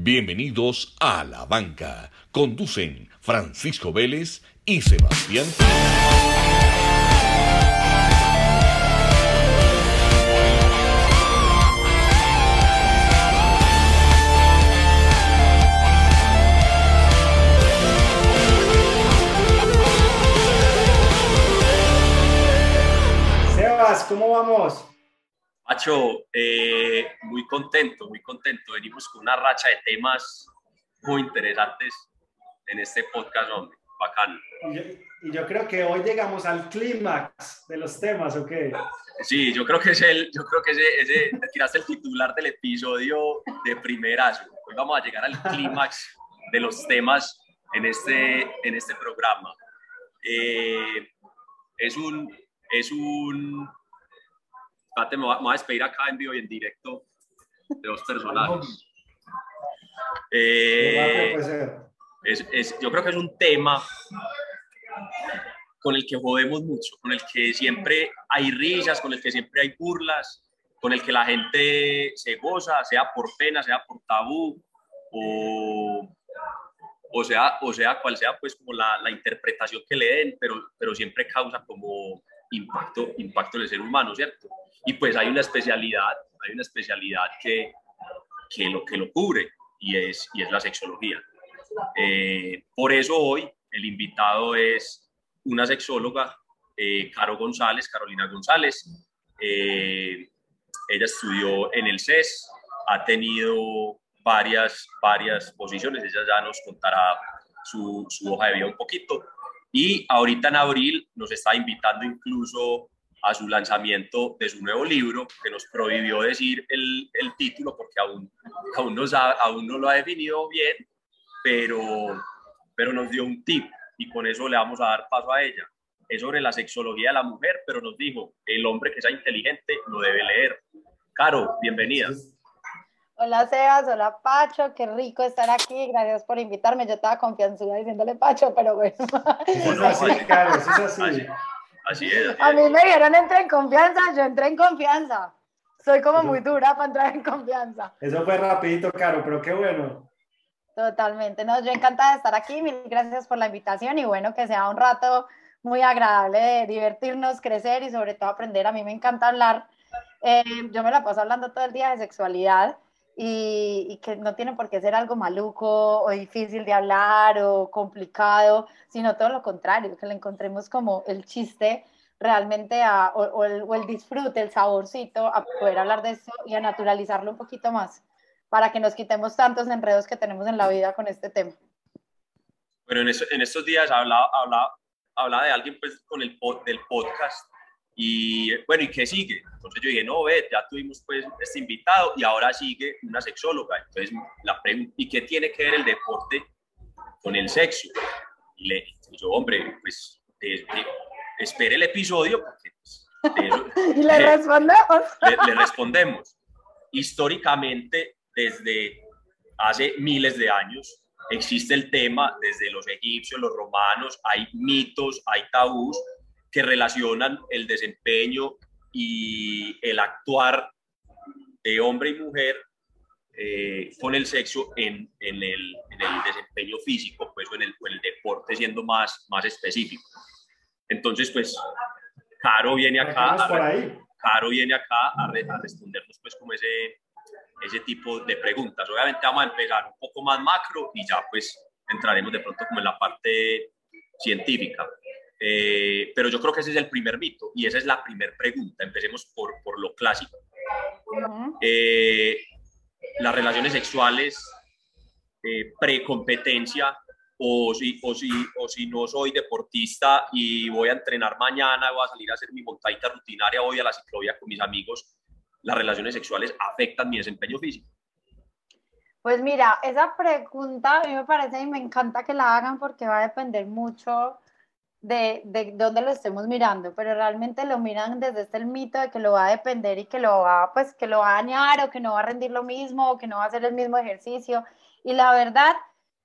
Bienvenidos a La Banca. Conducen Francisco Vélez y Sebastián. Sebas, ¿cómo vamos? Macho, eh, muy contento, muy contento. Venimos con una racha de temas muy interesantes en este podcast, hombre. Bacán. Y yo, y yo creo que hoy llegamos al clímax de los temas, ¿o qué? Sí, yo creo que es el, yo creo que ese, ese, tiraste el titular del episodio de primerazo. Hoy vamos a llegar al clímax de los temas en este, en este programa. Eh, es un, es un, espérate, me voy, a, despedir acá en vivo y en directo de dos personajes. Eh, es, es, yo creo que es un tema con el que jodemos mucho, con el que siempre hay risas, con el que siempre hay burlas, con el que la gente se goza, sea por pena, sea por tabú, o, o, sea, o sea cual sea pues como la, la interpretación que le den, pero, pero siempre causa como impacto, impacto en ser humano, ¿cierto? Y pues hay una especialidad, hay una especialidad que, que, lo, que lo cubre y es, y es la sexología. Eh, por eso hoy el invitado es una sexóloga, eh, Caro González, Carolina González. Eh, ella estudió en el CES, ha tenido varias, varias posiciones, ella ya nos contará su, su hoja de vida un poquito. Y ahorita en abril nos está invitando incluso a su lanzamiento de su nuevo libro, que nos prohibió decir el, el título porque aún, aún, no aún no lo ha definido bien, pero, pero nos dio un tip y con eso le vamos a dar paso a ella. Es sobre la sexología de la mujer, pero nos dijo, el hombre que sea inteligente lo debe leer. Caro, bienvenida. Hola Sebas, hola Pacho, qué rico estar aquí, gracias por invitarme. Yo estaba confianzuda diciéndole Pacho, pero bueno. Eso es así, Caro, eso es así. Así, así es. así A mí es. me dijeron entré en confianza, yo entré en confianza. Soy como muy dura para entrar en confianza. Eso fue rapidito, Caro, pero qué bueno. Totalmente, no, yo encantada de estar aquí, mil gracias por la invitación y bueno, que sea un rato muy agradable de divertirnos, crecer y sobre todo aprender. A mí me encanta hablar, eh, yo me la paso hablando todo el día de sexualidad y, y, que no tiene por qué ser algo maluco o difícil de hablar o complicado, sino todo lo contrario, que le encontremos como el chiste realmente a, o, o, el, o el disfrute, el saborcito, a poder hablar de eso y a naturalizarlo un poquito más para que nos quitemos tantos enredos que tenemos en la vida con este tema. Bueno, en, eso, en estos días hablaba, hablaba, hablaba de alguien pues, con el pod, del podcast y bueno, ¿y qué sigue? Entonces yo dije, no, ve, ya tuvimos pues este invitado y ahora sigue una sexóloga. Entonces la pregunta, ¿y qué tiene que ver el deporte con el sexo? Y le yo, hombre, pues de, de, espere el episodio porque pues, y le respondemos. Le, le respondemos. Históricamente, desde hace miles de años, existe el tema desde los egipcios, los romanos, hay mitos, hay tabús que relacionan el desempeño y el actuar de hombre y mujer eh, con el sexo en, en, el, en, el, desempeño físico, pues, o en el, o el deporte siendo más, más específico. Entonces, pues, Caro viene acá, a, Caro viene acá a, a respondernos, pues, como ese, ese tipo de preguntas. Obviamente vamos a empezar un poco más macro y ya pues entraremos de pronto como en la parte científica. Eh, pero yo creo que ese es el primer mito y esa es la primera pregunta. Empecemos por, por lo clásico. Uh -huh. eh, las relaciones sexuales eh, pre-competencia o si, o, si, o si no soy deportista y voy a entrenar mañana, voy a salir a hacer mi montadita rutinaria, voy a la ciclovía con mis amigos, las relaciones sexuales afectan mi desempeño físico? Pues mira, esa pregunta a mí me parece y me encanta que la hagan porque va a depender mucho de, de dónde lo estemos mirando, pero realmente lo miran desde este el mito de que lo va a depender y que lo va, pues, que lo va a dañar o que no va a rendir lo mismo o que no va a hacer el mismo ejercicio. Y la verdad,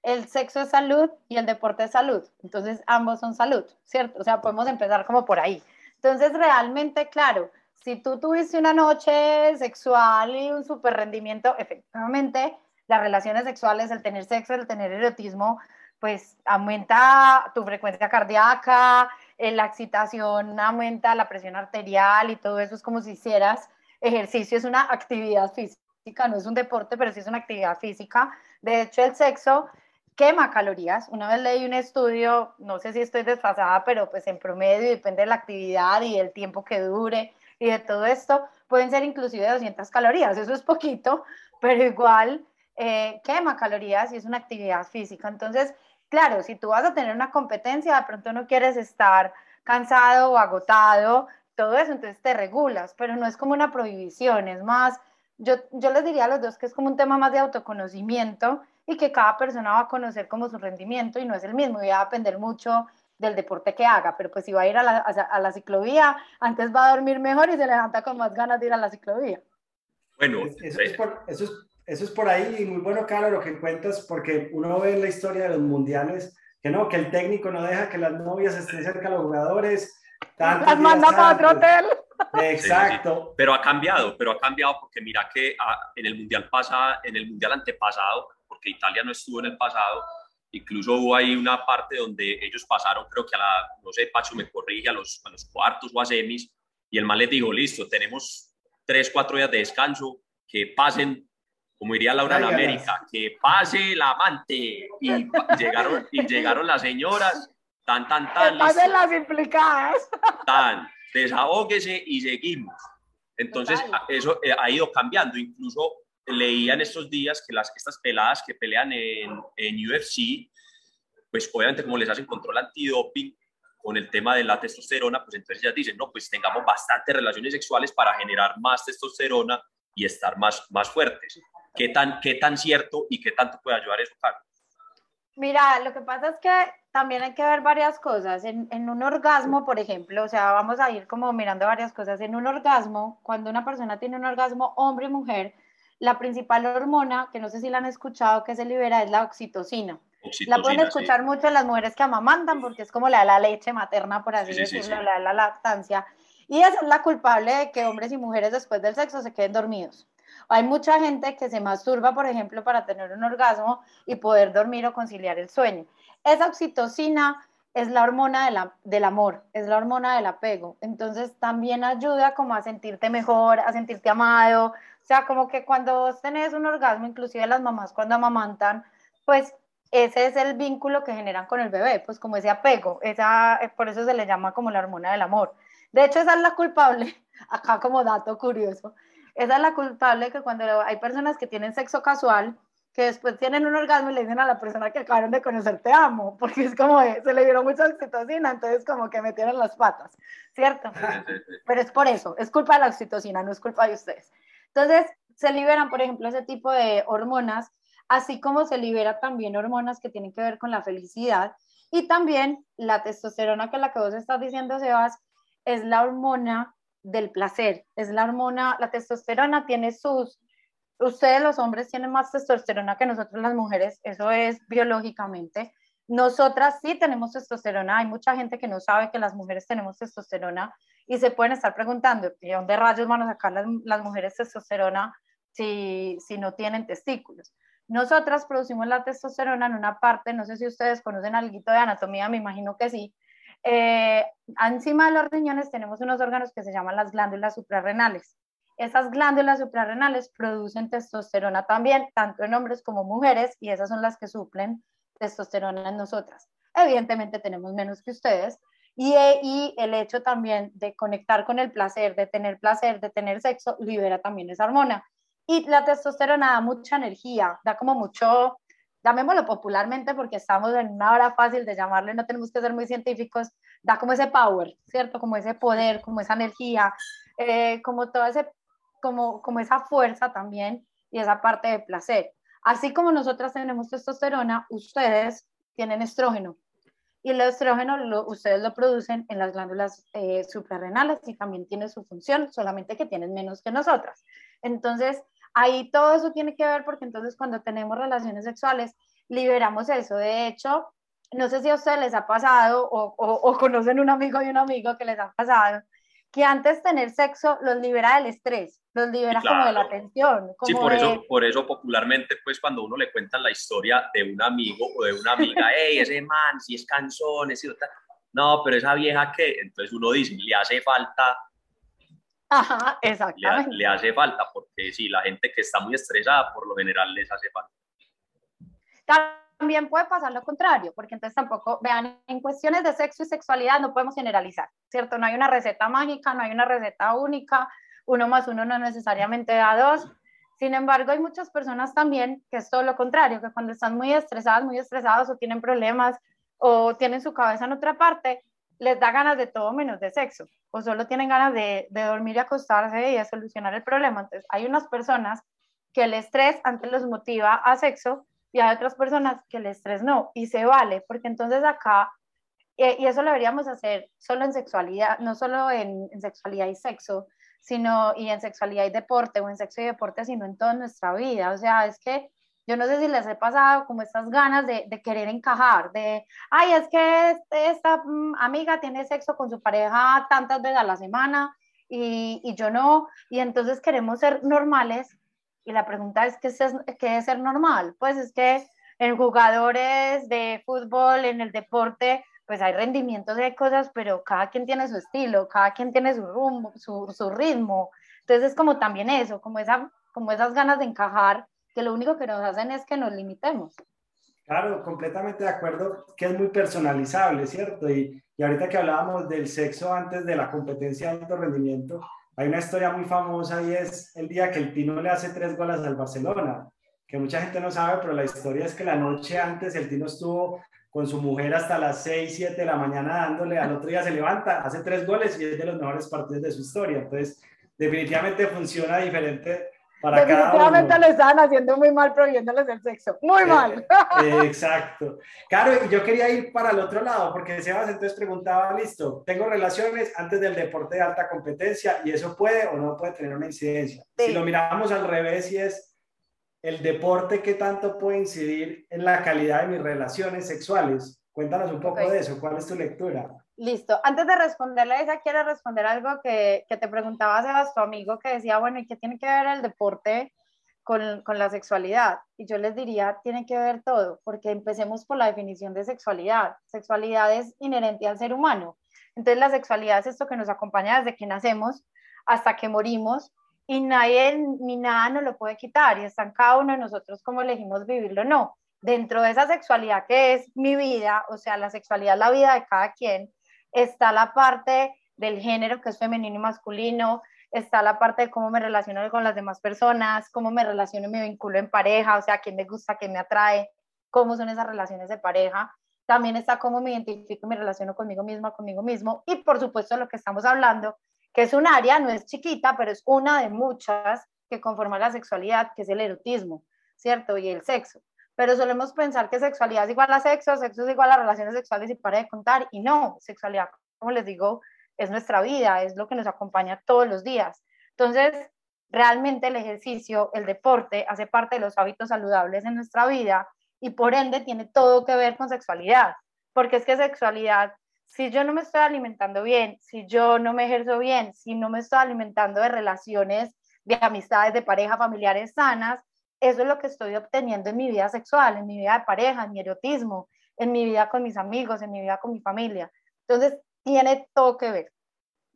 el sexo es salud y el deporte es salud. Entonces, ambos son salud, ¿cierto? O sea, podemos empezar como por ahí. Entonces, realmente, claro, si tú tuviste una noche sexual y un super rendimiento, efectivamente, las relaciones sexuales, el tener sexo, el tener erotismo, pues aumenta tu frecuencia cardíaca, eh, la excitación aumenta la presión arterial y todo eso es como si hicieras ejercicio, es una actividad física, no es un deporte, pero sí es una actividad física. De hecho, el sexo quema calorías. Una vez leí un estudio, no sé si estoy desfasada, pero pues en promedio depende de la actividad y el tiempo que dure y de todo esto, pueden ser inclusive 200 calorías. Eso es poquito, pero igual eh, quema calorías y es una actividad física. Entonces, claro, si tú vas a tener una competencia, de pronto no quieres estar cansado o agotado, todo eso, entonces te regulas, pero no es como una prohibición, es más, yo, yo les diría a los dos que es como un tema más de autoconocimiento y que cada persona va a conocer como su rendimiento y no es el mismo, y va a depender mucho del deporte que haga, pero pues si va a ir a la, a la ciclovía, antes va a dormir mejor y se levanta con más ganas de ir a la ciclovía. Bueno, eso es, por, eso es eso es por ahí y muy bueno, Carlos, lo que cuentas, porque uno ve en la historia de los mundiales que no, que el técnico no deja que las novias estén cerca de los jugadores. Las manda para otro hotel. Exacto. Pero ha cambiado, pero ha cambiado porque mira que ah, en el mundial pasa, en el mundial antepasado, porque Italia no estuvo en el pasado, incluso hubo ahí una parte donde ellos pasaron, creo que a la, no sé, Pacho me corrige, a los, a los cuartos o a semis, y el mal les dijo, listo, tenemos tres, cuatro días de descanso, que pasen como diría Laura en América, que pase el amante. Y llegaron, y llegaron las señoras, tan, tan, tan. Pasen las implicadas. Tan, desahóguese y seguimos. Entonces, eso eh, ha ido cambiando. Incluso leía en estos días que las, estas peladas que pelean en, en UFC, pues obviamente como les hacen control antidoping, con el tema de la testosterona, pues entonces ya dicen, no, pues tengamos bastantes relaciones sexuales para generar más testosterona y estar más, más fuertes. ¿Qué tan, qué tan cierto y qué tanto puede ayudar eso, Carlos? Mira, lo que pasa es que también hay que ver varias cosas. En, en, un orgasmo, por ejemplo, o sea, vamos a ir como mirando varias cosas. En un orgasmo, cuando una persona tiene un orgasmo, hombre y mujer, la principal hormona, que no sé si la han escuchado, que se libera es la oxitocina. la pueden escuchar mucho en las mujeres que amamantan, porque es como la, la leche materna, por así decirlo, la, la lactancia. Y esa es la culpable de que hombres y mujeres después del sexo se queden dormidos. Hay mucha gente que se masturba, por ejemplo, para tener un orgasmo y poder dormir o conciliar el sueño. Esa oxitocina es la hormona de la, del amor, es la hormona del apego. Entonces también ayuda como a sentirte mejor, a sentirte amado. O sea, como que cuando vos tenés un orgasmo, inclusive las mamás cuando amamantan, pues ese es el vínculo que generan con el bebé, pues como ese apego, esa, por eso se le llama como la hormona del amor. De hecho, esa es la culpable, acá como dato curioso, esa es la culpable que cuando hay personas que tienen sexo casual, que después tienen un orgasmo y le dicen a la persona que acabaron de conocer te amo, porque es como se le dieron mucha oxitocina, entonces como que metieron las patas, ¿cierto? Pero es por eso, es culpa de la oxitocina, no es culpa de ustedes. Entonces se liberan, por ejemplo, ese tipo de hormonas, así como se libera también hormonas que tienen que ver con la felicidad y también la testosterona, que es la que vos estás diciendo, Sebas, es la hormona del placer, es la hormona, la testosterona tiene sus, ustedes los hombres tienen más testosterona que nosotros las mujeres, eso es biológicamente. Nosotras sí tenemos testosterona, hay mucha gente que no sabe que las mujeres tenemos testosterona y se pueden estar preguntando, ¿de dónde rayos van a sacar las, las mujeres testosterona si, si no tienen testículos? Nosotras producimos la testosterona en una parte, no sé si ustedes conocen algo de anatomía, me imagino que sí, eh, encima de los riñones tenemos unos órganos que se llaman las glándulas suprarrenales. Esas glándulas suprarrenales producen testosterona también, tanto en hombres como mujeres, y esas son las que suplen testosterona en nosotras. Evidentemente tenemos menos que ustedes, y, y, el hecho también de conectar con el placer, de tener placer, de tener sexo, libera también esa hormona. Y la testosterona da mucha energía, da como mucho, llamémoslo popularmente porque estamos en una hora fácil de llamarle, no tenemos que ser muy científicos, da como ese power, ¿cierto? Como ese poder, como esa energía, eh, como todo ese, como, como esa fuerza también y esa parte de placer. Así como nosotras tenemos testosterona, ustedes tienen estrógeno. Y el estrógeno lo, ustedes lo producen en las glándulas eh, suprarrenales y también tiene su función, solamente que tienen menos que nosotras. Entonces, Ahí todo eso tiene que ver porque entonces cuando tenemos relaciones sexuales liberamos eso. De hecho, no sé si a ustedes les ha pasado o, o, conocen un amigo y un amigo que les ha pasado, que antes tener sexo los libera del estrés, los libera como de la tensión. sí, por, eso, por eso popularmente, pues cuando uno le cuenta la historia de un amigo o de una amiga, hey, ese man, si es cansón, es no, pero esa vieja que, entonces uno dice, le hace falta. Ajá, exactamente. Le, le hace falta, porque sí, la gente que está muy estresada, por lo general les hace falta. También puede pasar lo contrario, porque entonces tampoco, vean, en cuestiones de sexo y sexualidad no podemos generalizar, ¿cierto? No hay una receta mágica, no hay una receta única, uno más uno no necesariamente da dos. Sin embargo, hay muchas personas también que es todo lo contrario, que cuando están muy estresadas, muy estresados o tienen problemas o tienen su cabeza en otra parte, les da ganas de todo menos de sexo, o solo tienen ganas de, de dormir y acostarse y de solucionar el problema. Entonces, hay unas personas que el estrés antes los motiva a sexo y hay otras personas que el estrés no, y se vale, porque entonces acá, eh, y eso lo deberíamos hacer solo en sexualidad, no solo en, sexualidad y sexo, sino y en sexualidad y deporte, o en sexo y deporte, sino en toda nuestra vida. O sea, es que yo no sé si les he pasado como estas ganas de, querer encajar, de, ay, es que este, esta mm, amiga tiene sexo con su pareja tantas veces a la semana y, y yo no, y entonces queremos ser normales y la pregunta es, ¿qué es, qué es ser normal? Pues es que en jugadores de fútbol, en el deporte, pues hay rendimientos de cosas, pero cada quien tiene su estilo, cada quien tiene su rumbo, su, su ritmo. Entonces es como también eso, como, esa, como esas ganas de encajar, que lo único que nos hacen es que nos limitemos. Claro, completamente de acuerdo, que es muy personalizable, ¿cierto? Y, y ahorita que hablábamos del sexo antes de la competencia de alto rendimiento, hay una historia muy famosa y es el día que el Tino le hace tres goles al Barcelona, que mucha gente no sabe, pero la historia es que la noche antes el Tino estuvo con su mujer hasta las 6, 7 de la mañana dándole, al otro día se levanta, hace tres goles y es de los mejores partidos de su historia. Entonces, definitivamente funciona diferente para Definitivamente lo estaban haciendo muy mal prohibiéndoles el sexo. Muy eh, mal. Eh, exacto. Claro, y yo quería ir para el otro lado, porque Sebas entonces preguntaba, listo, tengo relaciones antes del deporte de alta competencia y eso puede o no puede tener una incidencia. Si lo miramos al revés y es el deporte, ¿qué tanto puede incidir en la calidad de mis relaciones sexuales? Cuéntanos un poco de eso, ¿cuál es tu lectura? Listo. Antes de responderle a esa, quiero responder algo que, que te preguntaba, Sebas, tu amigo, que decía, bueno, ¿y qué tiene que ver el deporte con, con, la sexualidad? Y yo les diría, tiene que ver todo, porque empecemos por la definición de sexualidad. Sexualidad es inherente al ser humano. Entonces, la sexualidad es esto que nos acompaña desde que nacemos hasta que morimos y nadie ni nada nos lo puede quitar y está en cada uno de nosotros cómo elegimos vivirlo o no. Dentro de esa sexualidad que es mi vida, o sea, la sexualidad es la vida de cada quien, está la parte del género que es femenino y masculino, está la parte de cómo me relaciono con las demás personas, cómo me relaciono y me vinculo en pareja, o sea, quién me gusta, quién me atrae, cómo son esas relaciones de pareja. También está cómo me identifico y me relaciono conmigo misma, conmigo mismo. Y por supuesto lo que estamos hablando, que es un área, no es chiquita, pero es una de muchas que conforma la sexualidad, que es el erotismo, ¿cierto? Y el sexo pero solemos pensar que sexualidad es igual a sexo, sexo es igual a relaciones sexuales y para de contar, y no, sexualidad, como les digo, es nuestra vida, es lo que nos acompaña todos los días. Entonces, realmente el ejercicio, el deporte, hace parte de los hábitos saludables en nuestra vida y por ende tiene todo que ver con sexualidad, porque es que sexualidad, si yo no me estoy alimentando bien, si yo no me ejerzo bien, si no me estoy alimentando de relaciones, de amistades, de pareja, familiares sanas, eso es lo que estoy obteniendo en mi vida sexual, en mi vida de pareja, en mi erotismo, en mi vida con mis amigos, en mi vida con mi familia. Entonces, tiene todo que ver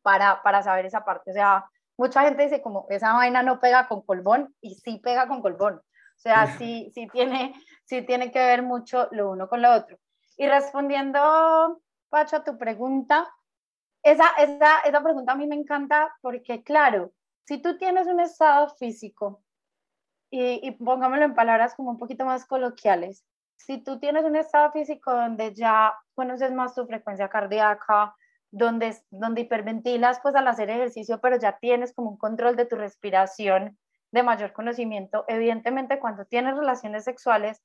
para, para saber esa parte. O sea, mucha gente dice como esa vaina no pega con colbón y sí pega con colbón. O sea, sí, sí, tiene, sí tiene que ver mucho lo uno con lo otro. Y respondiendo, Pacho, a tu pregunta, esa, esa, esa pregunta a mí me encanta porque, claro, si tú tienes un estado físico y, pongámoslo en palabras como un poquito más coloquiales, si tú tienes un estado físico donde ya conoces más tu frecuencia cardíaca, donde, donde hiperventilas pues al hacer ejercicio, pero ya tienes como un control de tu respiración de mayor conocimiento, evidentemente cuando tienes relaciones sexuales,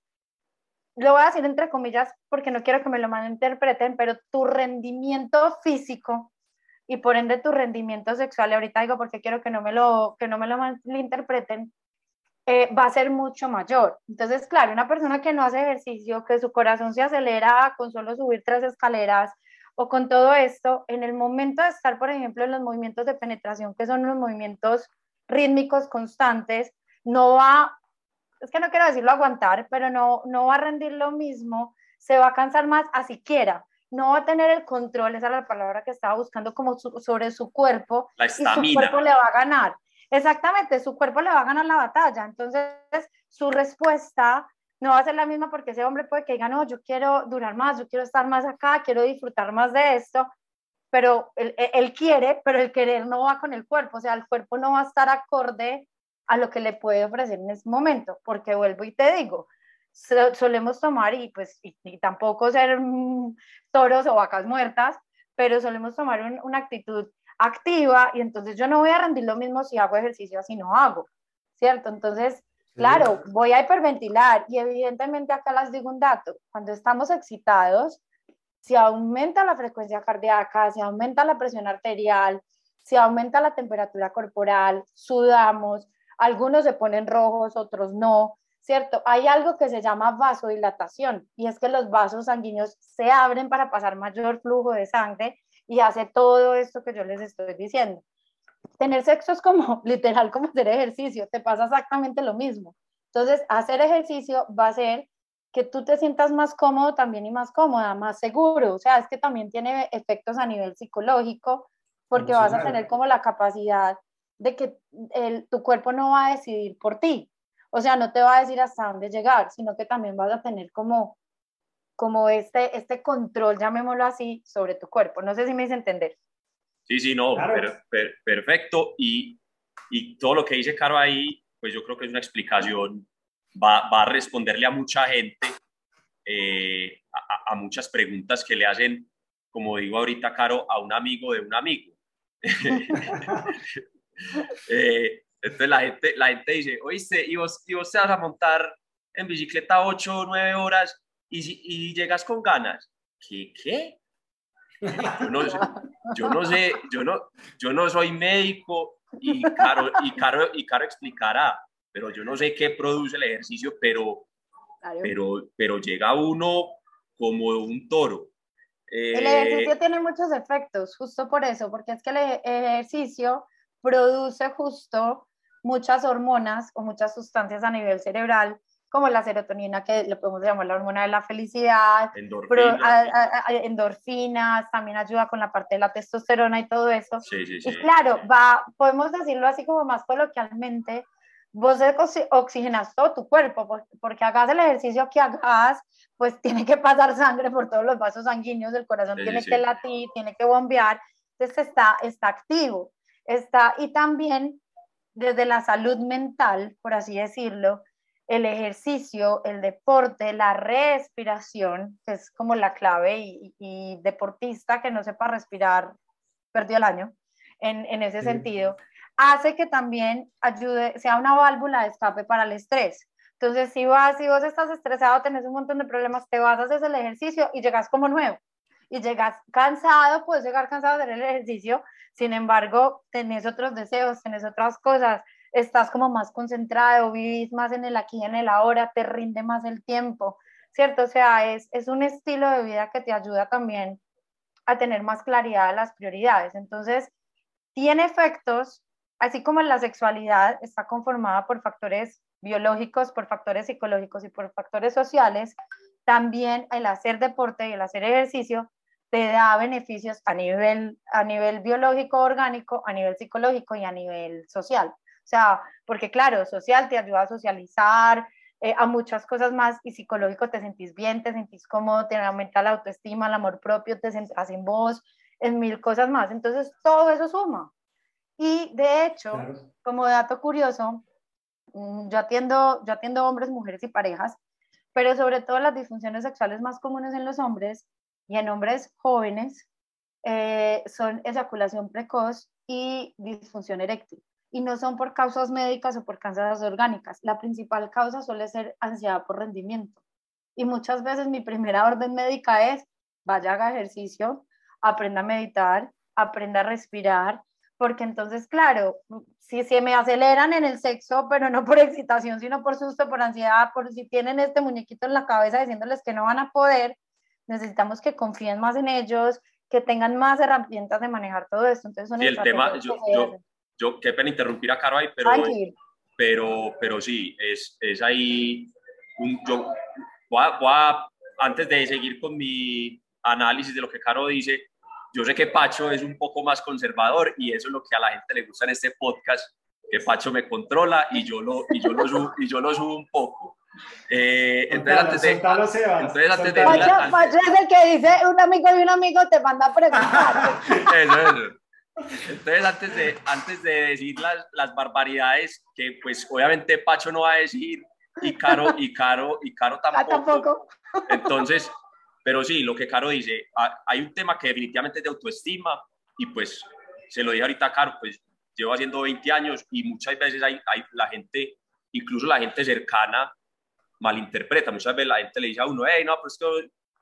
lo voy a decir entre comillas porque no quiero que me lo malinterpreten, pero tu rendimiento físico y por ende tu rendimiento sexual, ahorita digo porque quiero que no me lo, que no me lo malinterpreten, eh, va a ser mucho mayor. Entonces, claro, una persona que no hace ejercicio, que su corazón se acelera con solo subir tres escaleras o con todo esto, en el momento de estar, por ejemplo, en los movimientos de penetración, que son los movimientos rítmicos constantes, no va, es que no quiero decirlo aguantar, pero no, no va a rendir lo mismo, se va a cansar más a siquiera, no va a tener el control, esa es la palabra que estaba buscando, como sobre su cuerpo, la y su cuerpo le va a ganar. Exactamente, su cuerpo le va a ganar la batalla. Entonces, su respuesta no va a ser la misma porque ese hombre puede que diga, no, yo quiero durar más, yo quiero estar más acá, quiero disfrutar más de esto, pero él, él, quiere, pero el querer no va con el cuerpo, o sea, el cuerpo no va a estar acorde a lo que le puede ofrecer en ese momento, porque vuelvo y te digo, solemos tomar y pues y, tampoco ser mm, toros o vacas muertas, pero solemos tomar una actitud activa y entonces yo no voy a rendir lo mismo si hago ejercicio así no hago, ¿cierto? Entonces, claro, voy a hiperventilar y evidentemente acá les digo un dato, cuando estamos excitados, si aumenta la frecuencia cardíaca, si aumenta la presión arterial, si aumenta la temperatura corporal, sudamos, algunos se ponen rojos, otros no, ¿cierto? Hay algo que se llama vasodilatación y es que los vasos sanguíneos se abren para pasar mayor flujo de sangre y hace todo esto que yo les estoy diciendo. Tener sexo es como, literal, como hacer ejercicio, te pasa exactamente lo mismo. Entonces, hacer ejercicio va a ser que tú te sientas más cómodo también y más cómoda, más seguro. O sea, es que también tiene efectos a nivel psicológico, porque vas a tener como la capacidad de que el, tu cuerpo no va a decidir por ti. O sea, no te va a decir hasta dónde llegar, sino que también vas a tener como como este, este control, llamémoslo así, sobre tu cuerpo. No sé si me hice entender. Sí, sí, no, perfecto. Y, y, todo lo que dice Caro ahí, pues yo creo que es una explicación, va, va a responderle a mucha gente, eh, a, muchas preguntas que le hacen, como digo ahorita, Caro, a un amigo de un amigo. eh, entonces la gente, la gente dice, oíste, ¿y vos, ¿y vos te vas a montar en bicicleta 8 o 9 horas y, llegas con ganas. ¿Qué? ¿Qué? Yo no, yo no sé, yo no, yo no soy médico y Caro, y, Caro, y Caro explicará, pero yo no sé qué produce el ejercicio, pero, pero, pero llega uno como un toro. el ejercicio eh, tiene muchos efectos, justo por eso, porque es que el ejercicio produce justo muchas hormonas o muchas sustancias a nivel cerebral como la serotonina, que le podemos llamar la hormona de la felicidad, endorfinas, también ayuda con la parte de la testosterona y todo eso. Sí, sí, sí. Y claro, va, podemos decirlo así como más coloquialmente, vos oxigenas todo tu cuerpo, porque hagas el ejercicio que hagas, pues tiene que pasar sangre por todos los vasos sanguíneos, el corazón tiene que latir, tiene que bombear, entonces está, está activo, está, y también desde la salud mental, por así decirlo, el ejercicio, el deporte, la respiración, que es como la clave, y, deportista que no sepa respirar, perdió el año, en, ese sentido, hace que también ayude, sea una válvula de escape para el estrés. Entonces, si, vas, si vos estás estresado, tenés un montón de problemas, te vas, haces el ejercicio y llegas como nuevo. Y llegas cansado, puedes llegar cansado de hacer el ejercicio, sin embargo, tenés otros deseos, tenés otras cosas, estás como más concentrado, vivís más en el aquí y en el ahora, te rinde más el tiempo, ¿cierto? O sea, es, es un estilo de vida que te ayuda también a tener más claridad de las prioridades. Entonces, tiene efectos, así como en la sexualidad está conformada por factores biológicos, por factores psicológicos y por factores sociales, también el hacer deporte y el hacer ejercicio te da beneficios a nivel, a nivel biológico, orgánico, a nivel psicológico y a nivel social. O sea, porque claro, social te ayuda a socializar, eh, a muchas cosas más y psicológico te sentís bien, te sentís cómodo, te aumenta la autoestima, el amor propio, te centras en vos, en mil cosas más. Entonces, todo eso suma. Y de hecho, como dato curioso, mm, yo atiendo, yo atiendo hombres, mujeres y parejas, pero sobre todo las disfunciones sexuales más comunes en los hombres y en hombres jóvenes eh, son eyaculación precoz y disfunción eréctil y no son por causas médicas o por causas orgánicas. La principal causa suele ser ansiedad por rendimiento. Y muchas veces mi primera orden médica es, vaya, haga ejercicio, aprenda a meditar, aprenda a respirar, porque entonces, claro, si se me aceleran en el sexo, pero no por excitación, sino por susto, por ansiedad, por si tienen este muñequito en la cabeza diciéndoles que no van a poder, necesitamos que confíen más en ellos, que tengan más herramientas de manejar todo esto. Entonces, son sí, el tema, yo, yo, yo, qué pena interrumpir a Caro ahí, pero, pero, pero sí, es, es ahí, un, yo voy a, antes de seguir con mi análisis de lo que Caro dice, yo sé que Pacho es un poco más conservador y eso es lo que a la gente le gusta en este podcast, que Pacho me controla y yo lo, y yo lo, subo, y yo lo subo un poco. Eh, entonces, antes de, entonces, antes de Pacho, Pacho, es el que dice un amigo de un amigo te manda a preguntar. eso, eso. Entonces, antes de, antes de decir las, las barbaridades que, pues, obviamente Pacho no va a decir y Caro, y Caro, y Caro tampoco. Ah, tampoco. Entonces, pero sí, lo que Caro dice, hay un tema que definitivamente es de autoestima y pues se lo dije ahorita a Caro, pues llevo haciendo 20 años y muchas veces hay, hay la gente, incluso la gente cercana, malinterpreta. Muchas veces la gente le dice a uno, hey, no, pues que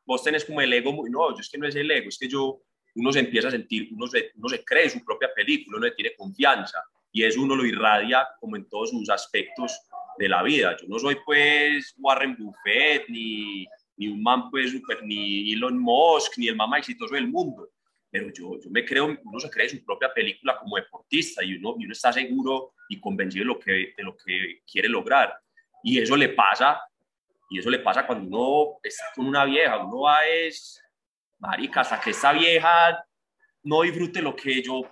vos tenés como el ego muy, no, yo es que no es el ego, es que yo, uno se empieza a sentir, uno se, uno se cree su propia película, uno le tiene confianza y eso uno lo irradia como en todos sus aspectos de la vida. Yo no soy pues Warren Buffett, ni, ni un man pues super, ni Elon Musk, ni el más exitoso del mundo, pero yo, yo me creo, uno se cree su propia película como deportista y uno, y uno está seguro y convencido de lo, que, de lo que quiere lograr. Y eso le pasa, y eso le pasa cuando uno está con una vieja, uno va es, marica, hasta que esta vieja no disfrute lo que yo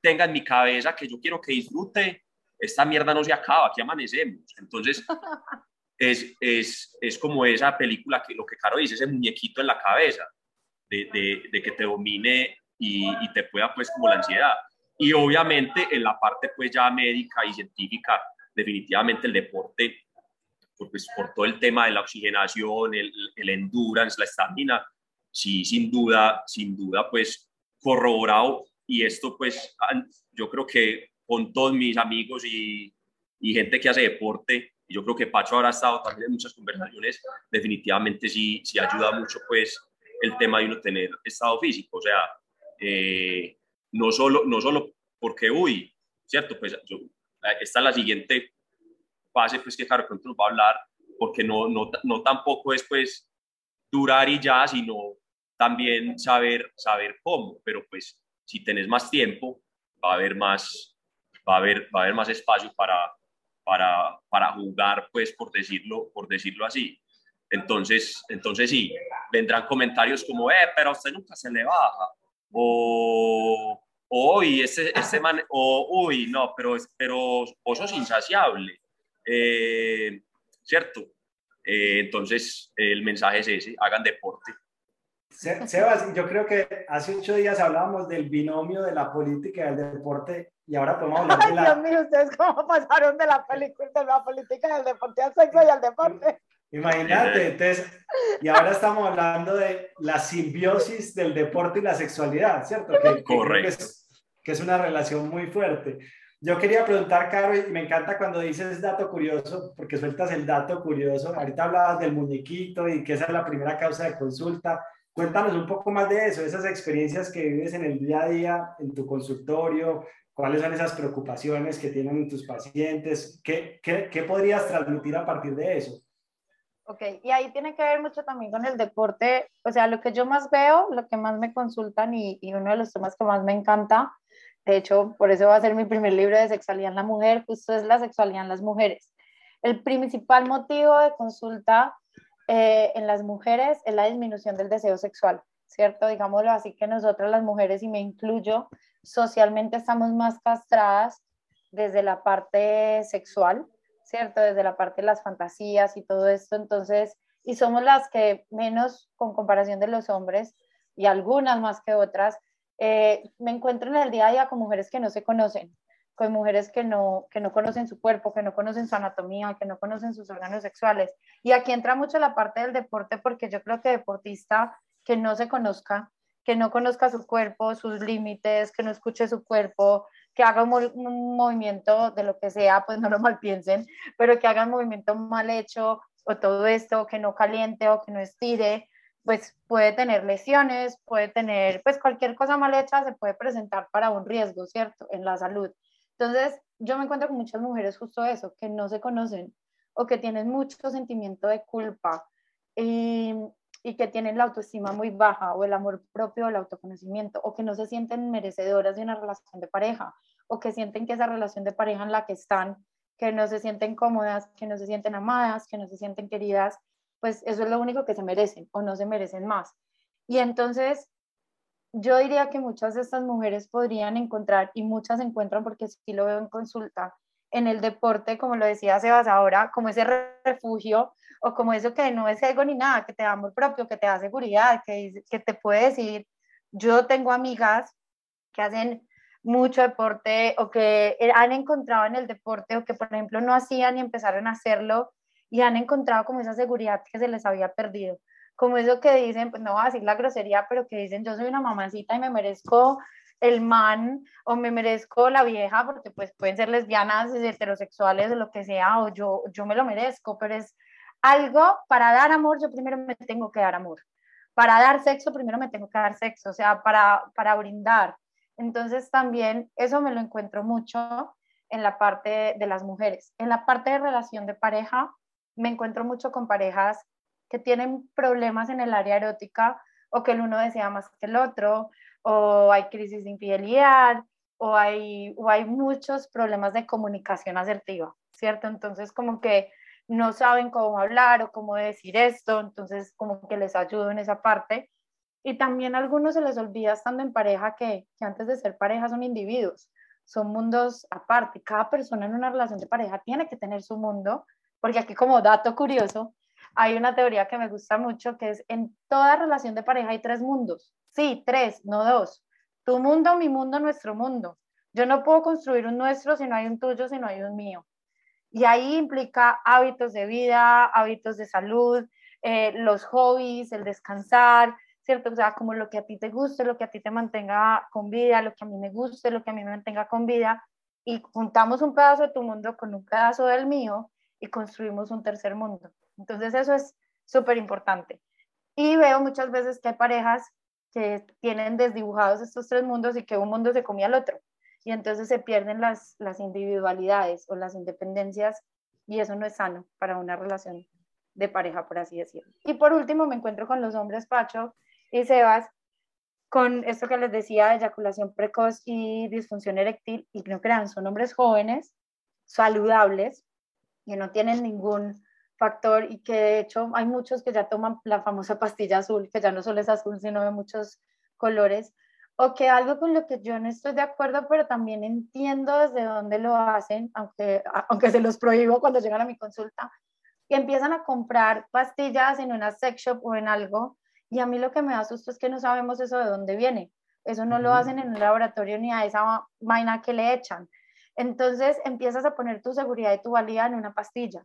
tenga en mi cabeza, que yo quiero que disfrute, esta mierda no se acaba, aquí amanecemos. Entonces, es, es, es como esa película que lo que Caro dice, ese muñequito en la cabeza, de, de, que te domine y, y, te pueda, pues, como la ansiedad. Y obviamente en la parte, pues, ya médica y científica, definitivamente el deporte, pues, por todo el tema de la oxigenación, el, el endurance, la estamina, sí, sin duda, sin duda, pues, corroborado. Y esto, pues, yo creo que con todos mis amigos y, y gente que hace deporte, y yo creo que Pacho habrá estado también en muchas conversaciones, definitivamente sí, sí ayuda mucho pues el tema de uno tener estado físico, o sea, eh, no, solo, no solo porque, uy, ¿cierto? Pues yo, esta es la siguiente fase pues que claro, pronto nos va a hablar, porque no, no, no tampoco es pues durar y ya, sino también saber, saber cómo, pero pues si tenés más tiempo, va a haber más, va a haber, va a haber más espacio para, para, para jugar, pues por decirlo, por decirlo así. Entonces, entonces sí, vendrán comentarios como, eh, pero usted nunca se le baja. O, uy, este, este man, o, uy, no, pero, pero vos insaciable. Eh, ¿Cierto? Eh, entonces, el mensaje es ese, hagan deporte. Sebas, yo creo que hace ocho días hablábamos del binomio de la política y del deporte y ahora podemos hablar de la... Dios mío, ¿ustedes cómo pasaron de la película, de la política del deporte al sexo y al deporte? Imagínate, entonces, y ahora estamos hablando de la simbiosis del deporte y la sexualidad, ¿cierto? Que, Correcto. es, que es una relación muy fuerte. Yo quería preguntar, Caro, y me encanta cuando dices dato curioso, porque sueltas el dato curioso. Ahorita hablabas del muñequito y que esa es la primera causa de consulta. Cuéntanos un poco más de eso, esas experiencias que vives en el día a día, en tu consultorio, cuáles son esas preocupaciones que tienen tus pacientes, qué, qué, qué podrías transmitir a partir de eso. Ok, y ahí tiene que ver mucho también con el deporte, o sea, lo que yo más veo, lo que más me consultan y, y, uno de los temas que más me encanta, de hecho, por eso va a ser mi primer libro de sexualidad en la mujer, justo es la sexualidad en las mujeres. El principal motivo de consulta eh, en las mujeres es la disminución del deseo sexual, ¿cierto? Digámoslo así que nosotras las mujeres, y me incluyo, socialmente estamos más castradas desde la parte sexual, ¿cierto? Desde la parte de las fantasías y todo esto, entonces, y somos las que menos con comparación de los hombres, y algunas más que otras, eh, me encuentro en el día a día con mujeres que no se conocen, con mujeres que no, que no conocen su cuerpo, que no conocen su anatomía, que no conocen sus órganos sexuales. Y aquí entra mucho la parte del deporte, porque yo creo que deportista que no se conozca, que no conozca su cuerpo, sus límites, que no escuche su cuerpo, que haga un, un, movimiento de lo que sea, pues no lo mal piensen, pero que haga un movimiento mal hecho o todo esto, que no caliente o que no estire, pues puede tener lesiones, puede tener, pues cualquier cosa mal hecha se puede presentar para un riesgo, ¿cierto? En la salud. Entonces, yo me encuentro con muchas mujeres justo eso, que no se conocen o que tienen mucho sentimiento de culpa. Y y que tienen la autoestima muy baja o el amor propio o el autoconocimiento o que no se sienten merecedoras de una relación de pareja o que sienten que esa relación de pareja en la que están, que no se sienten cómodas, que no se sienten amadas, que no se sienten queridas, pues eso es lo único que se merecen o no se merecen más. Y entonces yo diría que muchas de estas mujeres podrían encontrar, y muchas encuentran porque sí lo veo en consulta, en el deporte, como lo decía Sebas ahora, como ese refugio o como eso que no es ego ni nada, que te da amor propio, que te da seguridad, que, que te puede decir, yo tengo amigas que hacen mucho deporte o que han encontrado en el deporte o que por ejemplo no hacían y empezaron a hacerlo y han encontrado como esa seguridad que se les había perdido como eso que dicen, pues no voy a decir la grosería, pero que dicen yo soy una mamacita y me merezco el man o me merezco la vieja, porque pues pueden ser lesbianas, heterosexuales o lo que sea, o yo, yo me lo merezco, pero es algo para dar amor, yo primero me tengo que dar amor. Para dar sexo, primero me tengo que dar sexo, o sea, para, para brindar. Entonces también eso me lo encuentro mucho en la parte de las mujeres. En la parte de relación de pareja, me encuentro mucho con parejas que tienen problemas en el área erótica o que el uno desea más que el otro, o hay crisis de infidelidad, o hay, o hay muchos problemas de comunicación asertiva, ¿cierto? Entonces como que no saben cómo hablar o cómo decir esto, entonces como que les ayudo en esa parte. Y también a algunos se les olvida estando en pareja que, que antes de ser pareja son individuos, son mundos aparte. Cada persona en una relación de pareja tiene que tener su mundo, porque aquí como dato curioso, hay una teoría que me gusta mucho que es en toda relación de pareja hay tres mundos. Sí, tres, no dos. Tu mundo, mi mundo, nuestro mundo. Yo no puedo construir un nuestro si no hay un tuyo, si no hay un mío. Y ahí implica hábitos de vida, hábitos de salud, eh, los hobbies, el descansar, ¿cierto? O sea, como lo que a ti te guste, lo que a ti te mantenga con vida, lo que a mí me guste, lo que a mí me mantenga con vida. Y juntamos un pedazo de tu mundo con un pedazo del mío y construimos un tercer mundo. Entonces eso es súper importante. Y veo muchas veces que hay parejas que tienen desdibujados estos tres mundos y que un mundo se comía al otro. Y entonces se pierden las, las individualidades o las independencias y eso no es sano para una relación de pareja, por así decirlo. Y por último me encuentro con los hombres Pacho y Sebas con esto que les decía, eyaculación precoz y disfunción eréctil, y no crean, son hombres jóvenes, saludables, que no tienen ningún factor y que de hecho hay muchos que ya toman la famosa pastilla azul, que ya no solo es azul, sino de muchos colores, o que algo con lo que yo no estoy de acuerdo, pero también entiendo desde dónde lo hacen, aunque, aunque se los prohíbo cuando llegan a mi consulta, y empiezan a comprar pastillas en una sex shop o en algo, y a mí lo que me da susto es que no sabemos eso de dónde viene. Eso no lo hacen en un laboratorio ni a esa vaina que le echan. Entonces empiezas a poner tu seguridad y tu valía en una pastilla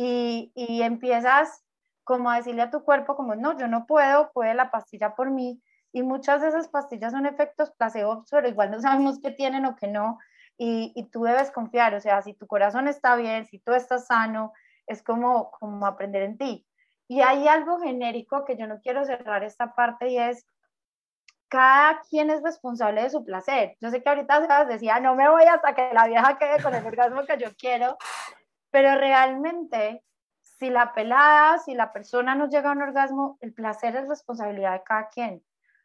y, y empiezas como a decirle a tu cuerpo como, no, yo no puedo, puede la pastilla por mí. Y muchas de esas pastillas son efectos placebo, pero igual no sabemos qué tienen o qué no. Y, y, tú debes confiar, o sea, si tu corazón está bien, si tú estás sano, es como, como aprender en ti. Y hay algo genérico que yo no quiero cerrar esta parte y es, cada quien es responsable de su placer. Yo sé que ahorita Sebas decía, no me voy hasta que la vieja quede con el orgasmo que yo quiero, pero realmente, si la pelada, si la persona no llega a un orgasmo, el placer es responsabilidad de cada quien.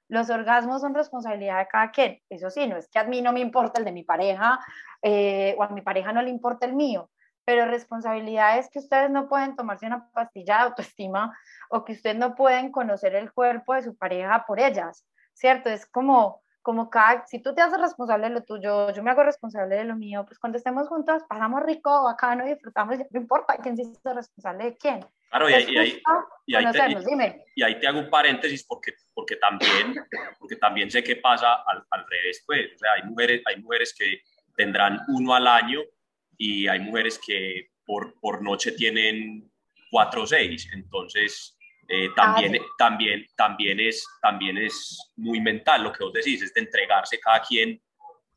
Los orgasmos son responsabilidad de cada quien. Eso sí, no es que a mí no me importa el de mi pareja eh, o a mi pareja no le importa el mío, pero responsabilidad es que ustedes no pueden tomarse una pastilla de autoestima o que ustedes no pueden conocer el cuerpo de su pareja por ellas, ¿cierto? Es como, como cada, si tú te haces responsable de lo tuyo, yo me hago responsable de lo mío, pues cuando estemos juntos pasamos rico, bacano, disfrutamos, no importa quién se hizo responsable de quién. Claro, y, y, ahí, y, ahí te, y, ahí te, hago un paréntesis porque, porque, también, porque también sé qué pasa al, al revés, pues, o sea, hay mujeres, hay mujeres que tendrán uno al año y hay mujeres que por, por noche tienen cuatro o seis, entonces eh, también, ah, también, también, es, también es muy mental lo que vos decís, es de entregarse cada quien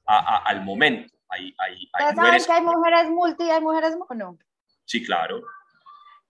al momento. Hay, hay, hay mujeres... que hay mujeres multi y hay mujeres mono? Sí, claro.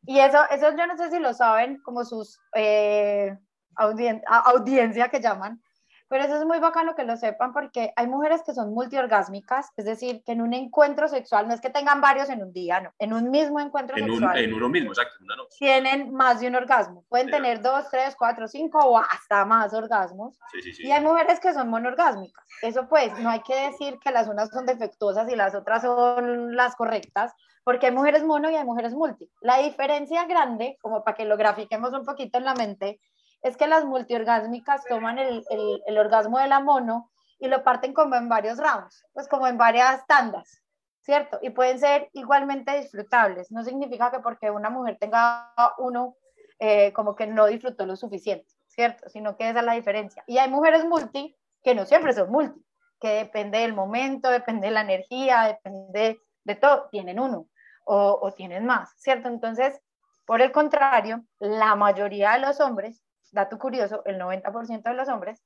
Y eso, eso yo no sé si lo saben, como sus eh, audiencia que llaman, Pero eso es muy bacano que lo sepan porque hay mujeres que son multiorgásmicas, es decir, que en un encuentro sexual, no es que tengan varios en un día, no, en un mismo encuentro en sexual. Un, en uno mismo, exacto, una noche. Tienen más de un orgasmo. Pueden tener dos, tres, cuatro, cinco o hasta más orgasmos. Sí, sí, sí. Y hay mujeres que son monorgásmicas. Eso pues, no hay que decir que las unas son defectuosas y las otras son las correctas, porque hay mujeres mono y hay mujeres multi. La diferencia grande, como para que lo grafiquemos un poquito en la mente, es que las multiorgásmicas toman el, el, orgasmo de la mono y lo parten como en varios rounds, pues como en varias tandas, ¿cierto? Y pueden ser igualmente disfrutables. No significa que porque una mujer tenga uno, eh, como que no disfrutó lo suficiente, ¿cierto? Sino que esa es la diferencia. Y hay mujeres multi que no siempre son multi, que depende del momento, depende de la energía, depende de todo, tienen uno o tienen más, ¿cierto? Entonces, por el contrario, la mayoría de los hombres dato curioso, el 90% de los hombres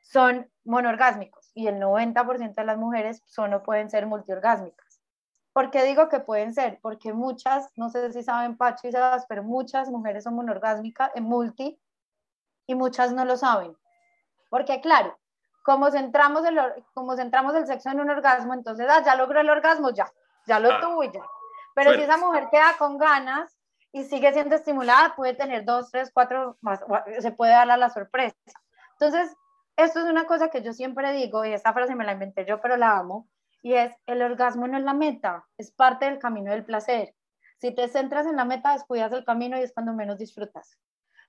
son monorgásmicos y el 90% de las mujeres solo pueden ser multiorgásmicas. ¿Por qué digo que pueden ser? Porque muchas, no sé si saben Pacho y Sebas, pero muchas mujeres son monorgásmicas en multi y muchas no lo saben. Porque claro, como centramos el, como centramos el sexo en un orgasmo, entonces ah, ya logró el orgasmo, ya, ya lo ah, tuvo y ya. Pero si esa mujer queda con ganas, y sigue siendo estimulada, puede tener dos, tres, cuatro más, se puede dar a la sorpresa. Entonces, esto es una cosa que yo siempre digo, y esta frase me la inventé yo, pero la amo, y es, el orgasmo no es la meta, es parte del camino del placer. Si te centras en la meta, descuidas el camino y es cuando menos disfrutas.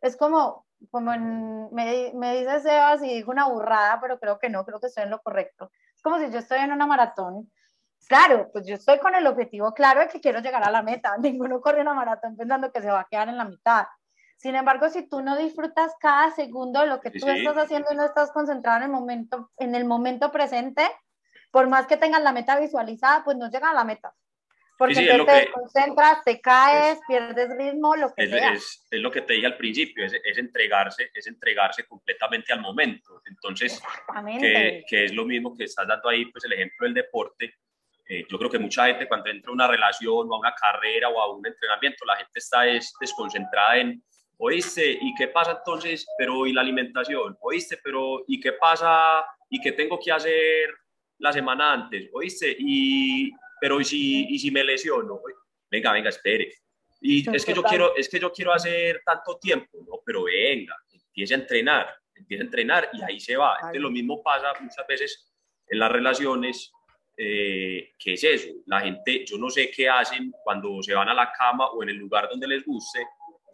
Es como, como en, me, me dice Sebas y digo una burrada, pero creo que no, creo que estoy en lo correcto. Es como si yo estoy en una maratón Claro, pues yo estoy con el objetivo claro de que quiero llegar a la meta. Ninguno corre una maratón pensando que se va a quedar en la mitad. Sin embargo, si tú no disfrutas cada segundo de lo que Sí, tú sí. estás haciendo y no estás concentrado en el momento, en el momento presente, por más que tengas la meta visualizada, pues no llegas a la meta. Porque Sí, es te que- concentras, te caes, pierdes ritmo, lo que Es, sea. es- es lo que te dije al principio, es, es entregarse, es entregarse completamente al momento. Entonces, que, que es lo mismo que estás dando ahí, pues el ejemplo del deporte. Eh, yo creo que mucha gente cuando entra a una relación o a una carrera o a un entrenamiento, la gente está es, desconcentrada en, oíste, ¿y qué pasa entonces? Pero ¿y la alimentación? ¿Oíste? Pero ¿y qué pasa? ¿Y qué tengo que hacer la semana antes? ¿Oíste? ¿Y, pero ¿y si, y si me lesiono? Venga, venga, espere. Y es que yo quiero, es que yo quiero hacer tanto tiempo, no, pero venga, empiece a entrenar, empiece a entrenar y ahí se va. Entonces, lo mismo pasa muchas veces en las relaciones, eh, ¿qué es eso? La gente, yo no sé qué hacen cuando se van a la cama o en el lugar donde les guste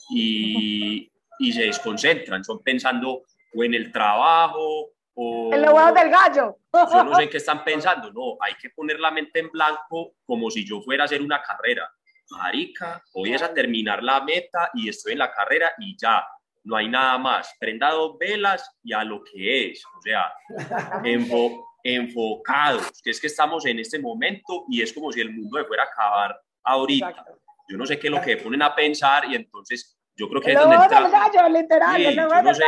y, y se desconcentran, son pensando o en el trabajo o... El huevo del gallo. Yo no sé en qué están pensando, no, hay que poner la mente en blanco como si yo fuera a hacer una carrera. Marica, voy es a terminar la meta y estoy en la carrera y ya, no hay nada más. Prenda dos velas y a lo que es, o sea, enfo- enfocados, que es que estamos en este momento y es como si el mundo se fuera a acabar ahorita. Exacto. Yo no sé qué es lo que ponen a pensar y entonces yo creo que es donde entra... gallo, literal, huevo no del sé.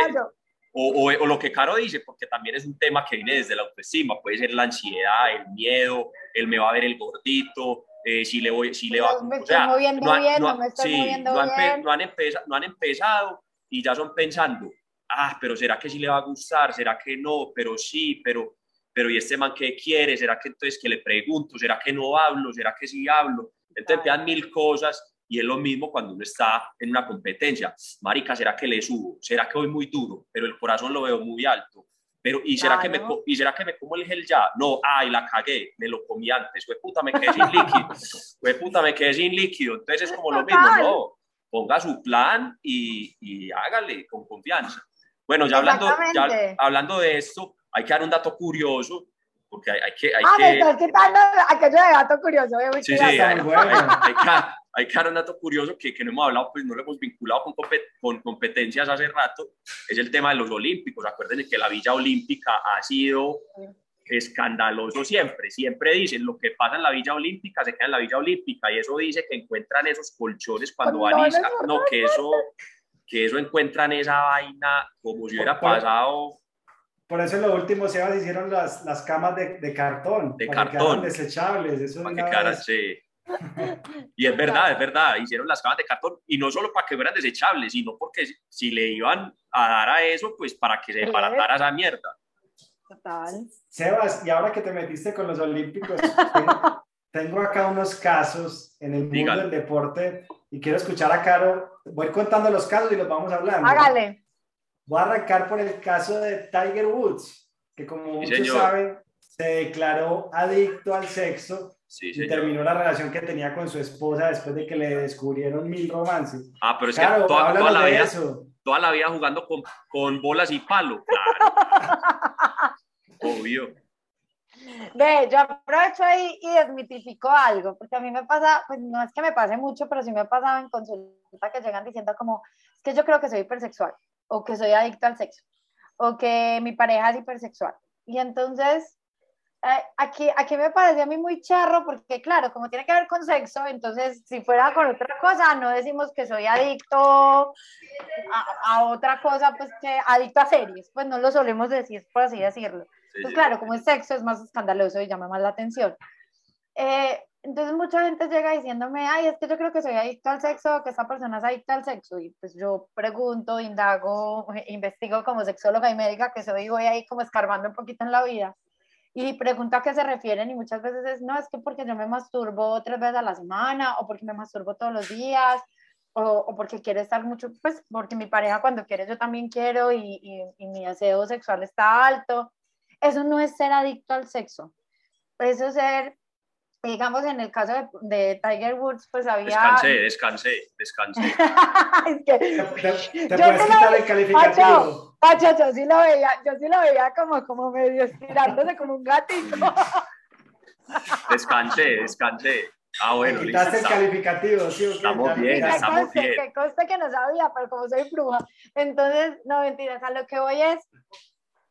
O, o- o lo que Caro dice, porque también es un tema que viene desde la autoestima, puede ser la ansiedad, el miedo, el me va a ver el gordito, eh, si le voy, si le va, No me o estoy sea, moviendo bien, no me estoy sí, moviendo no han, bien. no han no han empezado y ya son pensando, ah, pero será que sí le va a gustar, será que no, pero sí, pero, pero y este man qué quiere, será que entonces que le pregunto, será que no hablo, será que sí hablo, entonces Claro. empiezan mil cosas y es lo mismo cuando uno está en una competencia. Marica, ¿será que le subo? ¿Será que voy muy duro? Pero el corazón lo veo muy alto. Pero, ¿y será, que me, ¿y será que me como el gel ya? No, ay, la cagué, me lo comí antes. Fue puta, me quedé sin líquido. Fue puta, me quedé sin líquido. Entonces es como lo mismo, no. Ponga su plan y, y hágale con confianza. Bueno, ya hablando, ya hablando de esto, hay que dar un dato curioso, porque hay, hay que... Hay Ah, me que estás quitando aquello de gato curioso. Sí, sí, hay, bueno. hay- hay que, hay que dar un dato curioso que, que no hemos hablado, pues no lo hemos vinculado con, compet- con competencias hace rato, es el tema de los olímpicos. Acuérdense que la Villa Olímpica ha sido escandaloso siempre. Siempre dicen lo que pasa en la Villa Olímpica se queda en la Villa Olímpica y eso dice que encuentran esos colchones cuando van a No, que eso, que eso encuentran esa vaina como si hubiera pasado. Por eso en lo último, Sebas, hicieron las, las camas de, de cartón. De para que cartón. quedaran desechables. Eso para que una quedaran, sí. Y es verdad, es verdad, hicieron las camas de cartón y no solo para que fueran desechables, sino porque si- le iban a dar a eso, pues para que se desbaratara esa mierda. Total. Sebas, y ahora que te metiste con los olímpicos, tengo, acá unos casos en el mundo del deporte y quiero escuchar a Caro. Voy contando los casos y los vamos hablando. Hágale. Voy a arrancar por el caso de Tiger Woods, que como muchos saben, se declaró adicto al sexo y terminó la relación que tenía con su esposa después de que le descubrieron mil romances. Ah, pero es que toda, la vida, toda la vida jugando con, con bolas y palo, claro. Obvio. Ve, yo aprovecho ahí y desmitifico algo, porque a mí me pasa, pues no es que me pase mucho, pero sí me ha pasado en consulta que llegan diciendo como, es que yo creo que soy hipersexual, o que soy adicto al sexo, o que mi pareja es hipersexual. Y entonces, eh, aquí, aquí me parece a mí muy charro, porque claro, como tiene que ver con sexo, entonces si fuera con otra cosa, no decimos que soy adicto a, a otra cosa, pues que adicto a series, pues no lo solemos decir, por así decirlo. pues claro, como es sexo, es más escandaloso y llama más la atención. Eh, entonces mucha gente llega diciéndome, ay, es que yo creo que soy adicto al sexo, que esta persona es adicta al sexo. Y pues yo pregunto, indago, investigo como sexóloga y médica que soy, voy ahí como escarbando un poquito en la vida. Y pregunto a qué se refieren y muchas veces es, no, es que porque yo me masturbo tres veces a la semana o porque me masturbo todos los días o, o porque quiere estar mucho, pues porque mi pareja cuando quiere yo también quiero y, y, y mi deseo sexual está alto. Eso no es ser adicto al sexo. Eso es ser digamos, en el caso de, de, Tiger Woods, pues había... Descansé, descansé, descansé. es que... Te, te puedes quitar el calificativo. Pacho, yo sí lo veía, yo sí lo veía como, como medio estirándose como un gatito. descansé, descansé. Ah, bueno, listo. Quitaste el calificativo, sí. Estamos bien, estamos conste, bien. Que conste que no sabía, pero como soy bruja. Entonces, no, mentiras, a lo que voy es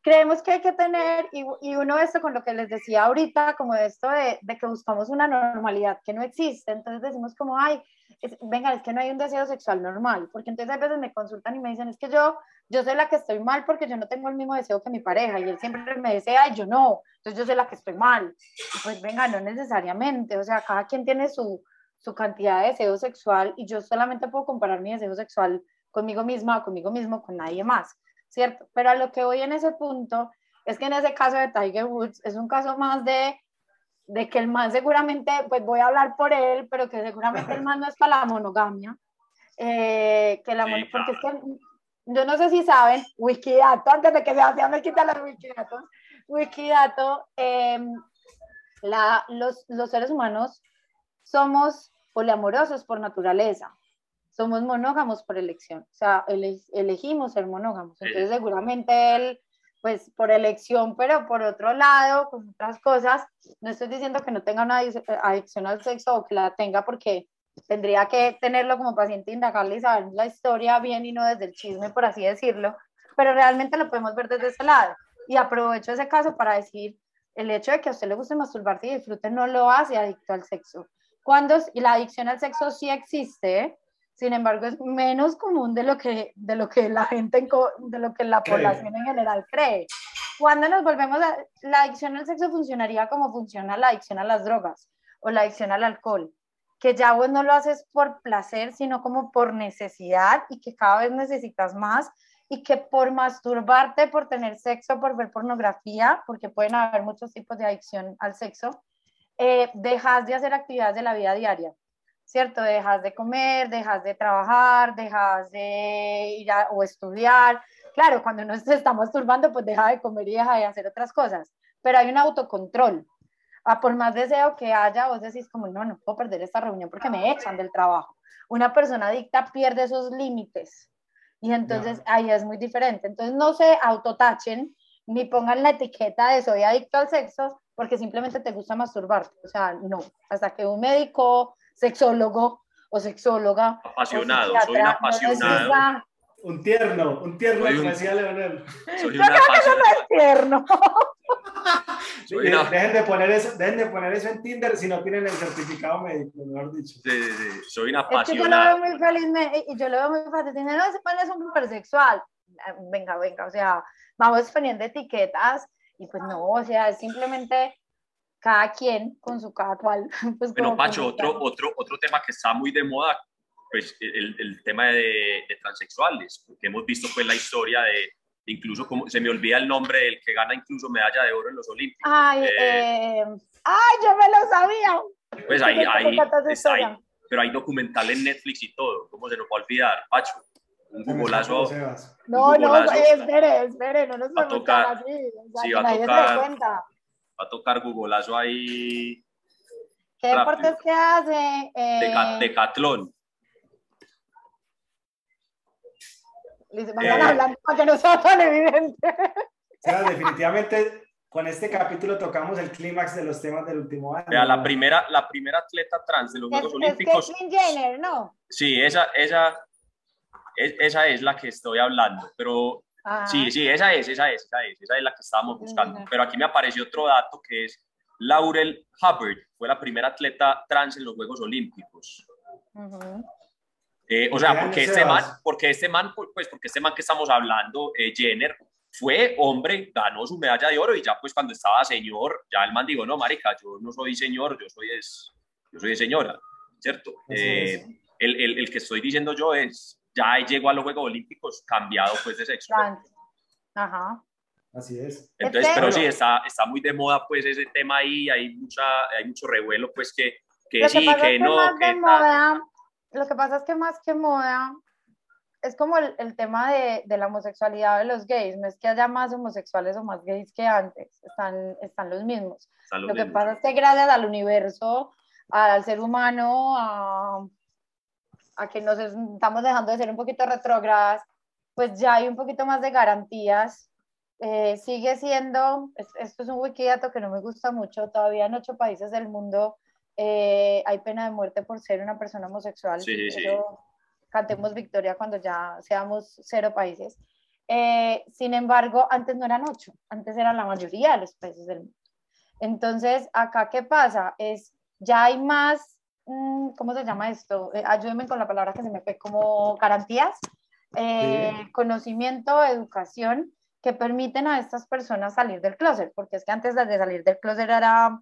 creemos que hay que tener, y, y, uno esto con lo que les decía ahorita, como esto de, de, que buscamos una normalidad que no existe, entonces decimos como, ay, es, venga, es que no hay un deseo sexual normal, porque entonces a veces me consultan y me dicen, es que yo, yo soy la que estoy mal porque yo no tengo el mismo deseo que mi pareja, y él siempre me desea y yo no, entonces yo soy la que estoy mal. Y pues venga, no necesariamente, o sea, cada quien tiene su, su cantidad de deseo sexual y yo solamente puedo comparar mi deseo sexual conmigo misma o conmigo mismo, con nadie más. ¿Cierto? Pero a lo que voy en ese punto es que en ese caso de Tiger Woods es un caso más de, de que el man seguramente, pues voy a hablar por él, pero que seguramente el man no es para la monogamia. Eh, que la porque es que yo no sé si saben, Wikidato, antes de que se me quitan los Wikidatos, Wikidato, eh, la, los, los seres humanos somos poliamorosos por naturaleza somos monógamos por elección, o sea, ele elegimos ser monógamos. Entonces, seguramente él, pues por elección, pero por otro lado, con otras cosas, no estoy diciendo que no tenga una adicción al sexo o que la tenga porque tendría que tenerlo como paciente, indagarle y saber la historia bien y no desde el chisme, por así decirlo, pero realmente lo podemos ver desde ese lado. Y aprovecho ese caso para decir, el hecho de que a usted le guste masturbarse y disfrute no lo hace adicto al sexo. Cuando la adicción al sexo sí existe, sin embargo, es menos común de lo que, de lo que la gente, de lo que la población en general cree. Cuando nos volvemos a, la adicción al sexo funcionaría como funciona la adicción a las drogas o la adicción al alcohol, que ya vos no lo haces por placer, sino como por necesidad y que cada vez necesitas más y que por masturbarte, por tener sexo, por ver pornografía, porque pueden haber muchos tipos de adicción al sexo, eh, dejas de hacer actividades de la vida diaria ¿cierto? Dejas de comer, dejas de trabajar, dejas de ir a, o estudiar. Claro, cuando uno se está masturbando, pues deja de comer y deja de hacer otras cosas, pero hay un autocontrol. A por más deseo que haya, vos decís como, no, no puedo perder esta reunión porque me echan del trabajo. Una persona adicta pierde esos límites y entonces no. ahí es muy diferente. Entonces no se autotachen ni pongan la etiqueta de soy adicto al sexo porque simplemente te gusta masturbarte. O sea, no, hasta que un médico sexólogo o sexóloga. Apasionado, o soy un apasionado. Un tierno, un tierno, como decía Leonel. Soy Yo creo que eso no es tierno. soy una... dejen, de poner eso, dejen de poner eso en Tinder si no tienen el certificado médico, mejor dicho. Sí, sí, sí. Soy un apasionado. Es que yo lo veo muy feliz me, y yo lo veo muy fácil. Dicen, no, ese pan es un hipersexual. Venga, venga, o sea, vamos poniendo etiquetas y pues no, o sea, es simplemente cada quien con su cada cual. Pues bueno, Pacho, otro, otro, otro tema que está muy de moda, pues el, el tema de, de, transexuales, porque hemos visto pues la historia de, incluso como, se me olvida el nombre del que gana incluso medalla de oro en los Olímpicos. Ay, Eh, eh, ay, yo me lo sabía. pues ahí, ahí, está ahí, pero hay documental en Netflix y todo, ¿cómo se nos va a olvidar, Pacho? Un golazo. No, no, espere, espere, no nos Va a tocar- así. O sea, sí, que va a nadie se tocar- cuenta. Va a tocar golazo ahí ¿Qué rápido. deportes que hace? Eh, de Decatlón. vayan eh, hablando para que no sea tan evidente. Sebas, definitivamente con este capítulo tocamos el clímax de los temas del último año. Vea, la primera, la primera atleta trans de los Es, Juegos es Olímpicos, Caitlyn Jenner, ¿no? sí, esa, esa, es- esa es la que estoy hablando, pero Ajá. sí, sí, esa es, esa es, esa es, esa es la que estábamos buscando. Pero aquí me apareció otro dato que es Laurel Hubbard, fue la primera atleta trans en los Juegos Olímpicos. Eh, o ¿De sea, porque este man, porque este man, pues porque este man que estamos hablando, eh, Jenner, fue hombre, ganó su medalla de oro y ya pues cuando estaba señor, ya el man dijo, no, marica, yo no soy señor, yo soy, es, yo soy señora, ¿cierto? Eh, el, el, el que estoy diciendo yo es, ya llegó a los Juegos Olímpicos cambiado pues de sexo. Trans. Ajá. Así es. Entonces, pero sí, está, está muy de moda pues ese tema ahí, hay, mucha, hay mucho revuelo pues que, que que sí, que que no, más que moda, lo que pasa es que más que moda, es como el, el tema de, de la homosexualidad de los gays, no es que haya más homosexuales o más gays que antes, están, están los mismos. Están los Lo que mismos. pasa es que gracias al universo, al ser humano, a, a que nos estamos dejando de ser un poquito retrógradas, pues ya hay un poquito más de garantías. Eh, sigue siendo, es- esto es un wikidato que no me gusta mucho, todavía en ocho países del mundo eh, hay pena de muerte por ser una persona homosexual. Sí, sí, sí. Cantemos victoria cuando ya seamos cero países. Eh, sin embargo, antes no eran ocho, antes eran la mayoría de los países del mundo. Entonces, acá, ¿qué pasa? Es, ya hay más, ¿cómo se llama esto? Eh, ayúdenme con la palabra que se me fue, como garantías, eh, conocimiento, educación, que permiten a estas personas salir del closet, porque es que antes de salir del closet era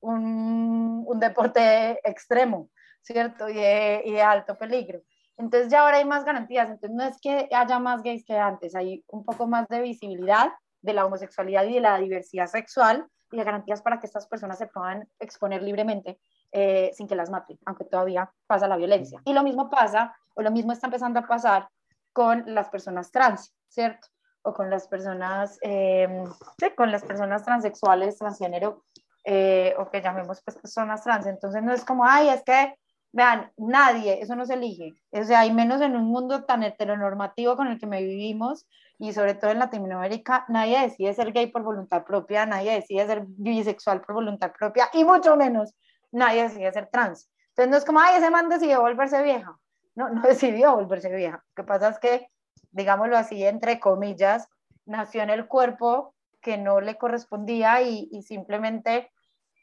un, un deporte extremo, ¿cierto? Y de, y de alto peligro. Entonces ya ahora hay más garantías, entonces no es que haya más gays que antes, hay un poco más de visibilidad de la homosexualidad y de la diversidad sexual y de garantías para que estas personas se puedan exponer libremente eh, sin que las maten, aunque todavía pasa la violencia. Y lo mismo pasa, o lo mismo está empezando a pasar con las personas trans, ¿cierto? O con las personas, eh, sí, con las personas transexuales, transgénero, eh, o que llamemos pues, personas trans. Entonces no es como, ay, es que, vean, nadie, eso no se elige. O sea, hay menos en un mundo tan heteronormativo con el que me vivimos, y sobre todo en Latinoamérica, nadie decide ser gay por voluntad propia, nadie decide ser bisexual por voluntad propia, y mucho menos nadie decide ser trans. Entonces no es como, ay, ese man decidió volverse vieja. No, no decidió volverse vieja. Lo que pasa es que, digámoslo así, entre comillas, nació en el cuerpo que no le correspondía y, y simplemente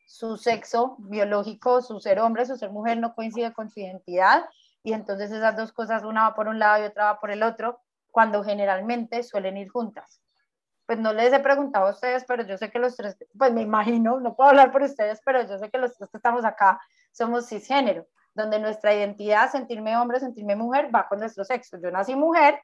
su sexo biológico, su ser hombre, su ser mujer no coincide con su identidad y entonces esas dos cosas, una va por un lado y otra va por el otro, cuando generalmente suelen ir juntas. Pues no les he preguntado a ustedes, pero yo sé que los tres, pues me imagino, no puedo hablar por ustedes, pero yo sé que los tres que estamos acá somos cisgénero, donde nuestra identidad, sentirme hombre, sentirme mujer, va con nuestro sexo. Yo nací mujer,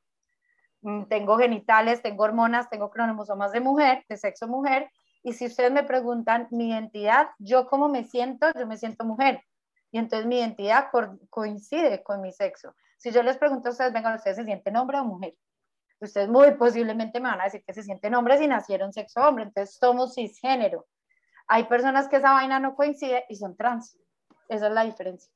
mm, tengo genitales, tengo hormonas, tengo cromosomas de mujer, de sexo mujer, y si ustedes me preguntan mi identidad, yo cómo me siento, yo me siento mujer. Y entonces mi identidad co coincide con mi sexo. Si yo les pregunto a ustedes, vengan, ¿ustedes se sienten hombre o mujer? Ustedes muy posiblemente me van a decir que se sienten hombres y nacieron sexo hombre, entonces somos cisgénero. Hay personas que esa vaina no coincide y son trans. Esa es la diferencia.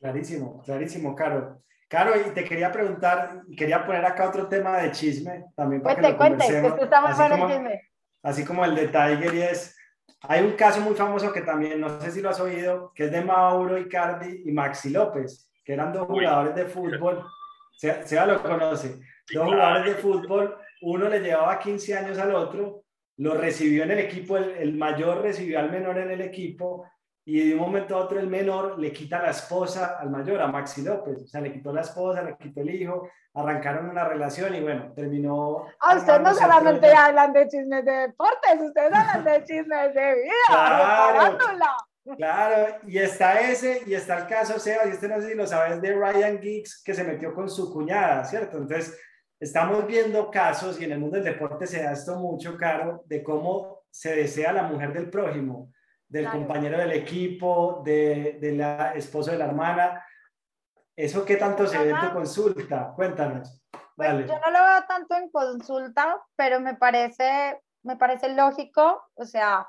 Clarísimo, clarísimo, Caro. Caro, y te quería preguntar, quería poner acá otro tema de chisme también para Cuente, que lo cuente, que conversemos, está así bueno el como- chisme. así como el de Tiger y es, hay un caso muy famoso que también, no sé si lo has oído, que es de Mauro Icardi y Maxi López, que eran dos jugadores de fútbol, Se- Seba lo conoce, dos claro. jugadores de fútbol, uno le llevaba 15 años al otro, lo recibió en el equipo, el, el mayor recibió al menor en el equipo, y de un momento a otro el menor le quita la esposa al mayor, a Maxi López, o sea, le quitó la esposa, le quitó el hijo, arrancaron una relación y bueno, terminó... Ah, ustedes no solamente otro- hablan de chismes de deportes, ustedes hablan de chismes de vida, Claro. Claro, y está ese, y está el caso, Seba, y este no sé si lo sabes, de Ryan Giggs, que se metió con su cuñada, ¿cierto? Entonces, estamos viendo casos, y en el mundo del deporte se da esto mucho, Caro, de cómo se desea la mujer del prójimo, del compañero del equipo, de, de, la esposo de la hermana. ¿Eso qué tanto se ve en tu consulta? Cuéntanos. Pues yo no lo veo tanto en consulta, pero me parece, me parece lógico, o sea,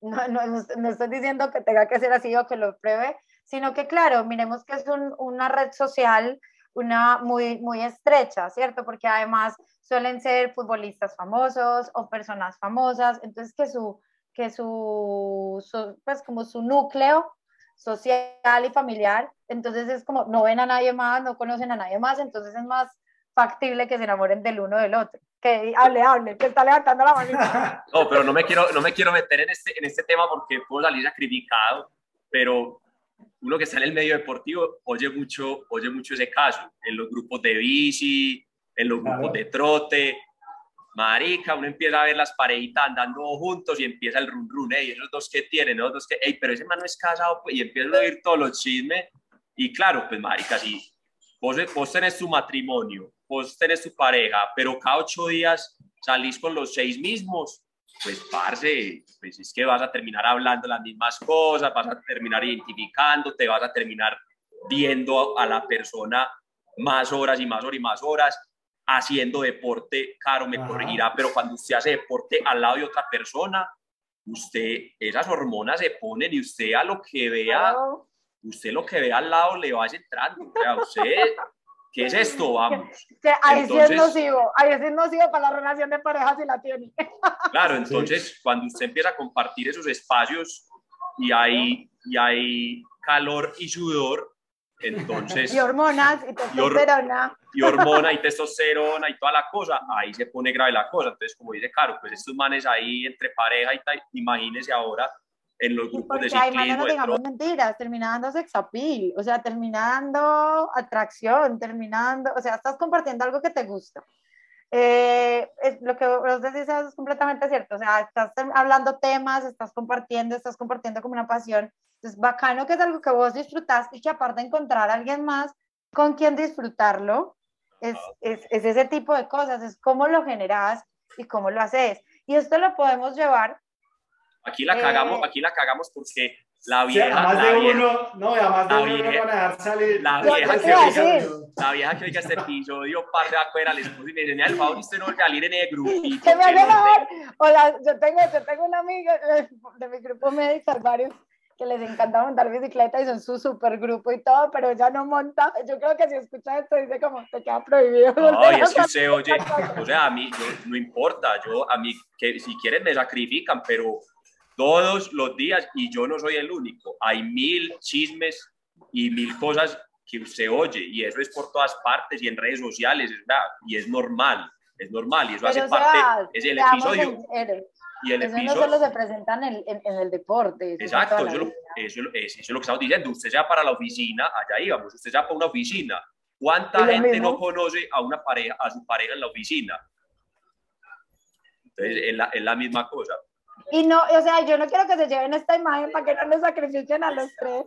no, no, no, estoy diciendo que tenga que ser así o que lo pruebe, sino que claro, miremos que es una red social una muy, muy estrecha, ¿cierto? Porque además suelen ser futbolistas famosos o personas famosas, entonces que su, que su, pues como su núcleo social y familiar, entonces es como no ven a nadie más, no conocen a nadie más, entonces es más factible que se enamoren del uno del otro. Que hable, hable, que está levantando la mano. No, pero no me quiero, no me quiero meter en este, en este tema porque puedo salir sacrificado, pero uno que está en el medio deportivo oye mucho, oye mucho ese caso, en los grupos de bici, en los grupos de trote, marica, uno empieza a ver las parejitas andando juntos y empieza el run run, hey, esos dos que tienen, esos dos que, hey, pero ese man no es casado, pues, y empiezan a oír todos los chismes, y claro, pues marica, si vos, vos tenés tu matrimonio, vos tenés tu pareja, pero cada ocho días salís con los seis mismos, pues, parce, pues es que vas a terminar hablando las mismas cosas, vas a terminar identificando, te vas a terminar viendo a la persona más horas y más horas y más horas, haciendo deporte, Caro me corregirá, pero cuando usted hace deporte al lado de otra persona, usted, esas hormonas se ponen y usted a lo que vea, usted lo que vea al lado le va entrando, o sea, usted ¿Qué es esto? Vamos. ahí sí es nocivo, ahí sí es nocivo para la relación de pareja si la tiene. Claro, entonces cuando usted empieza a compartir esos espacios y hay, y hay calor y sudor, entonces... y hormonas y testosterona. Y, hormona y testosterona y toda la cosa, ahí se pone grave la cosa. Entonces, como dice Caro, pues estos manes ahí entre pareja y tal, imagínese ahora en los grupos de ciclismo. no digamos mentiras, termina dando sex appeal, o sea, terminando atracción, terminando, o sea, estás compartiendo algo que te gusta. Eh, es, lo que vos decís es completamente cierto, o sea, estás hablando temas, estás compartiendo, estás compartiendo como una pasión, es bacano que es algo que vos disfrutas y que aparte de encontrar a alguien más con quien disfrutarlo, es, es, es ese tipo de cosas, es cómo lo generas y cómo lo haces. Y esto lo podemos llevar Aquí la cagamos, eh. aquí la cagamos porque la vieja, sí, la de vieja, uno, no, además de uno vieja, van a dejar salir. La vieja, que oiga, la vieja que oiga este episodio, par de afuera, les puse y me dice, el favor, usted no salir en el grupito. Que me haga favor. Hola, yo tengo, yo tengo una amiga de mi grupo médico, varios que les encanta montar bicicleta y son su super grupo y todo, pero ella no monta. Yo creo que si escucha esto dice como te queda prohibido. No, y es que usted oye, o sea, a mí no importa, yo a mí que si quieren me sacrifican, pero todos los días y yo no soy el único. Hay mil chismes y mil cosas que usted oye y eso es por todas partes y en redes sociales, ¿verdad? Y es normal, es normal y eso hace parte, es el episodio. y el eso episodio, no solo se presenta en el, en, el deporte. Exacto, eso, eso, es, eso, es lo que estamos diciendo. Usted se va para la oficina, allá íbamos, usted se va para una oficina. ¿Cuánta gente no conoce a una pareja, a su pareja en la oficina? Entonces, es la, es la misma cosa. Y no, o sea, yo no quiero que se lleven esta imagen para que no nos sacrifiquen a los tres.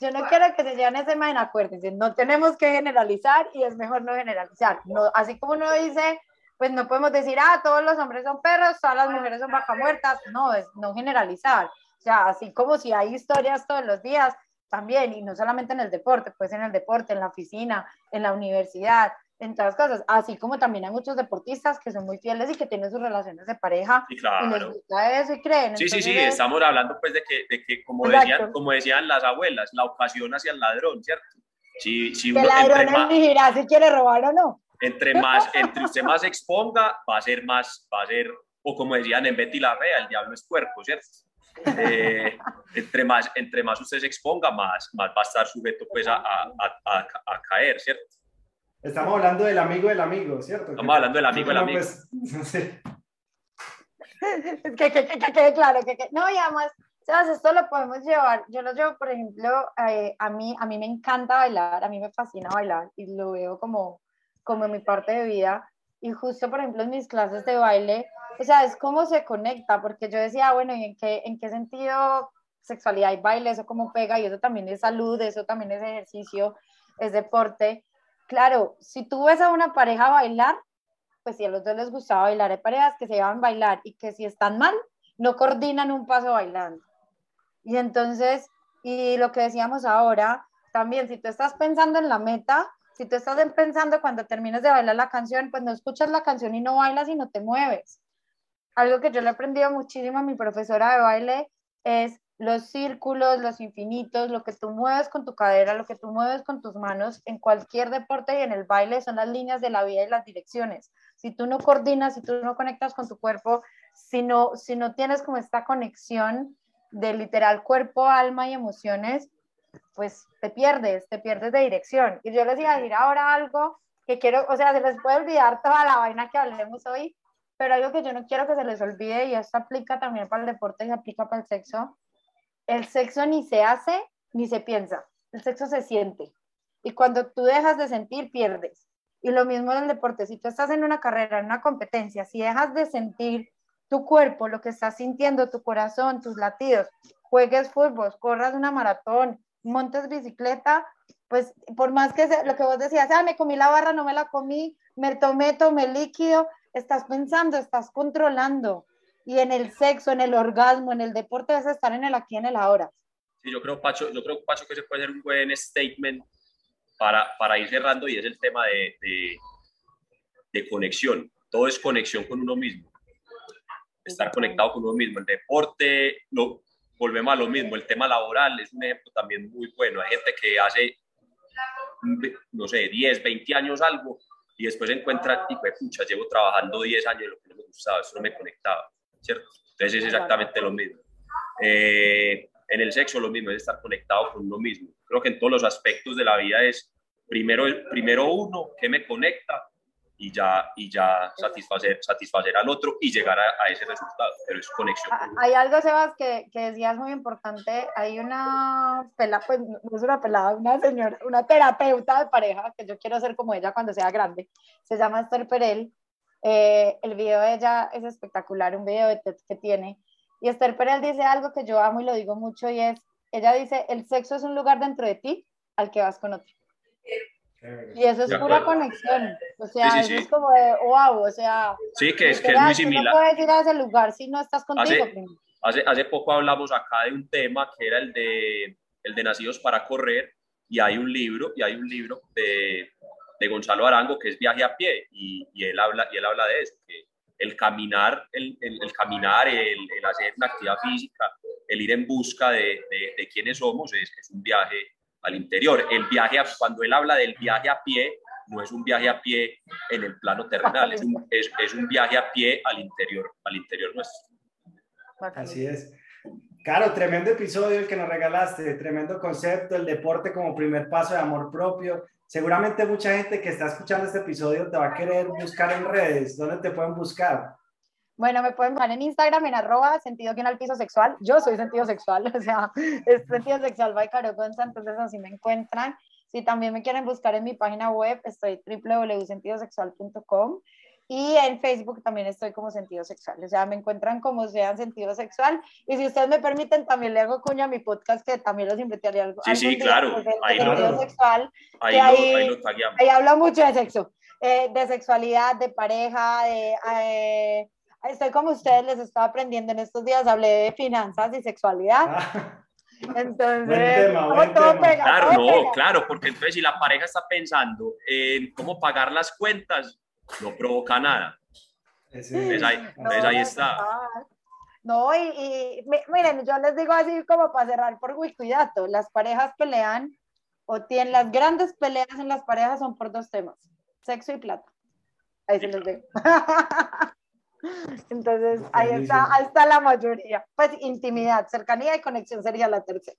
Yo no quiero que se lleven esa imagen, acuérdense, no tenemos que generalizar y es mejor no generalizar. No, así como uno dice, pues no podemos decir, ah, todos los hombres son perros, todas las mujeres son vaca muertas. No, es no generalizar. O sea, así como si hay historias todos los días, también, y no solamente en el deporte, pues en el deporte, en la oficina, en la universidad, en todas cosas, así como también hay muchos deportistas que son muy fieles y que tienen sus relaciones de pareja y, claro. y les gusta eso y creen. Sí, sí, sí, estamos hablando pues de que, de que como, decían, como decían las abuelas, la ocasión hacia el ladrón, ¿cierto? Si, si uno, el ladrón más, si quiere robar o no. Entre más, entre usted más exponga, va a ser más, va a ser, o como decían en Betty la Fea, el diablo es cuerpo, ¿cierto? Eh, entre, más, entre más usted se exponga, más, más va a estar sujeto pues a, a, a, a caer, ¿cierto? Estamos hablando del amigo del amigo, ¿cierto? Estamos hablando del amigo del amigo. Pues, no sé. que, que, que, que, claro, que, que, no, y además, ¿sabes? Esto lo podemos llevar, yo lo llevo, por ejemplo, eh, a, mí, a mí me encanta bailar, a mí me fascina bailar y lo veo como, como en mi parte de vida y justo, por ejemplo, en mis clases de baile, o sea, es como se conecta, porque yo decía, bueno, ¿y en qué, en qué sentido sexualidad y baile, eso cómo pega y eso también es salud, eso también es ejercicio, es deporte? Claro, si tú ves a una pareja bailar, pues si a los dos les gustaba bailar, hay parejas que se llevan a bailar y que si están mal, no coordinan un paso bailando. Y entonces, y lo que decíamos ahora, también si tú estás pensando en la meta, si tú estás pensando cuando termines de bailar la canción, pues no escuchas la canción y no bailas y no te mueves. Algo que yo le he aprendido muchísimo a mi profesora de baile es los círculos, los infinitos, lo que tú mueves con tu cadera, lo que tú mueves con tus manos en cualquier deporte y en el baile son las líneas de la vida y las direcciones. Si tú no coordinas, si tú no conectas con tu cuerpo, si no, si no tienes como esta conexión de literal cuerpo, alma y emociones, pues te pierdes, te pierdes de dirección. Y yo les iba a decir ahora algo que quiero, o sea, se les puede olvidar toda la vaina que hablemos hoy, pero algo que yo no quiero que se les olvide, y esto aplica también para el deporte y aplica para el sexo, el sexo ni se hace ni se piensa, el sexo se siente. Y cuando tú dejas de sentir, pierdes. Y lo mismo en el deporte, si tú estás en una carrera, en una competencia, si dejas de sentir tu cuerpo, lo que estás sintiendo, tu corazón, tus latidos, juegues fútbol, corras una maratón, montes bicicleta, pues por más que lo que vos decías, ah, me comí la barra, no me la comí, me tomé, tomé líquido, estás pensando, estás controlando. Y en el sexo, en el orgasmo, en el deporte, vas a estar en el aquí, en el ahora. Sí, yo creo, Pacho, yo creo, Pacho, que se puede ser un buen statement para, para ir cerrando y es el tema de, de, de conexión. Todo es conexión con uno mismo. Estar conectado con uno mismo. El deporte, lo, volvemos a lo mismo. El tema laboral es un ejemplo también muy bueno. Hay gente que hace, no sé, 10, 20 años algo y después encuentra, y pues, pucha, llevo trabajando 10 años y lo que no me gustaba, eso no me conectaba, ¿cierto? Entonces es exactamente lo mismo. Eh, en el sexo lo mismo, es estar conectado con uno mismo. Creo que en todos los aspectos de la vida es primero, primero uno, que me conecta, y ya, y ya satisfacer, satisfacer al otro y llegar a, ese resultado, pero es conexión. Ah, hay algo, Sebas, que, que decías muy importante, hay una pelada, pues no es una pelada, una señora, una terapeuta de pareja, que yo quiero ser como ella cuando sea grande, se llama Esther Perel, eh, el video de ella es espectacular, un video de TED que tiene, y Esther Perel dice algo que yo amo y lo digo mucho, y es, ella dice, el sexo es un lugar dentro de ti al que vas con otro. Y eso es pura conexión. O sea, eso es como de wow, o sea. Sí, que es, que es muy similar. No puedes ir a ese lugar si no estás contigo. Hace, hace, poco hablamos acá de un tema que era el de, el de Nacidos para Correr, y hay un libro, y hay un libro de, de Gonzalo Arango que es Viaje a Pie, y, y, él, habla, y él habla de eso, que el caminar, el, el, el caminar, el, el, hacer una actividad física, el ir en busca de, de, de quiénes somos, es, es un viaje al interior. El viaje, a, cuando él habla del viaje a pie, no es un viaje a pie en el plano terrenal, es un, es, es un viaje a pie al interior, al interior nuestro. Así es. Claro, tremendo episodio el que nos regalaste, tremendo concepto, el deporte como primer paso de amor propio. Seguramente mucha gente que está escuchando este episodio te va a querer buscar en redes. ¿Dónde te pueden buscar? Bueno, me pueden buscar en Instagram en arroba sentido que al piso sexual. Yo soy sentido sexual, o sea, es sentido sexual by Caro Gonza, entonces así me encuentran. Si también me quieren buscar en mi página web, estoy www.sentidosexual.com y en Facebook también estoy como sentido sexual. O sea, me encuentran como sean sentido sexual. Y si ustedes me permiten, también le hago cuña a mi podcast, que también los invitaría algo. Sí, sí, claro. Ahí, lo, sexual, ahí, lo, ahí, ahí, lo ahí hablo mucho de sexo, eh, de sexualidad, de pareja, de. Eh, estoy como ustedes, les estaba aprendiendo en estos días, hablé de finanzas y sexualidad. Ah. Entonces, buen tema, buen tema. Pega, claro, no, pega. claro, porque entonces si la pareja está pensando en cómo pagar las cuentas, no provoca nada. Sí. Entonces, ahí, entonces no, ahí está. No, y, y, miren, yo les digo así como para cerrar por cuidado, las parejas pelean o tienen las grandes peleas en las parejas son por dos temas, sexo y plata. Ahí se los digo. Entonces, ahí está, ahí está la mayoría. Pues intimidad, cercanía y conexión sería la tercera.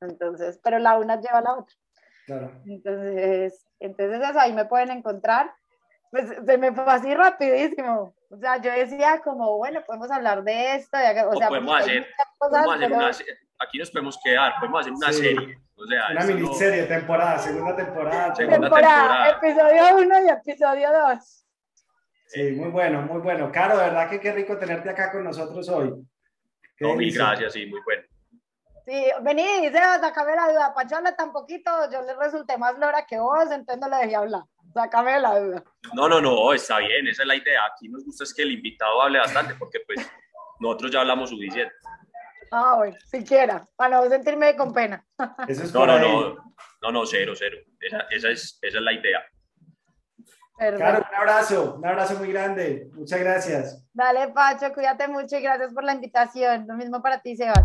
Entonces, pero la una lleva a la otra. Claro. Entonces, entonces ahí me pueden encontrar. Pues se me fue así rapidísimo. O sea, yo decía como, bueno, podemos hablar de esto. o, o sea, podemos hacer, cosas, podemos hacer pero... una, aquí nos podemos quedar, podemos hacer una sí. serie. O sea, una miniserie, no... temporada, segunda temporada. Segunda temporada, episodio 1 y episodio 2. Sí, muy bueno, muy bueno. Caro, de verdad que qué rico tenerte acá con nosotros hoy. No, mil gracias, sí, muy bueno. Sí, vení, Sebas, acabé la duda. Pacho habla tan poquito, yo le resulté más lora que vos, entonces no le dejé hablar. Sácame la duda. No, no, no, está bien, esa es la idea. Aquí nos gusta es que el invitado hable bastante, porque pues nosotros ya hablamos suficiente. Ah, bueno, siquiera, para no sentirme con pena. Eso es No, no, ahí. no, no, no, cero, cero. Esa, esa, es, esa es la idea. Claro, un abrazo, un abrazo muy grande. Muchas gracias. Dale, Pacho, cuídate mucho y gracias por la invitación. Lo mismo para ti, Sebas.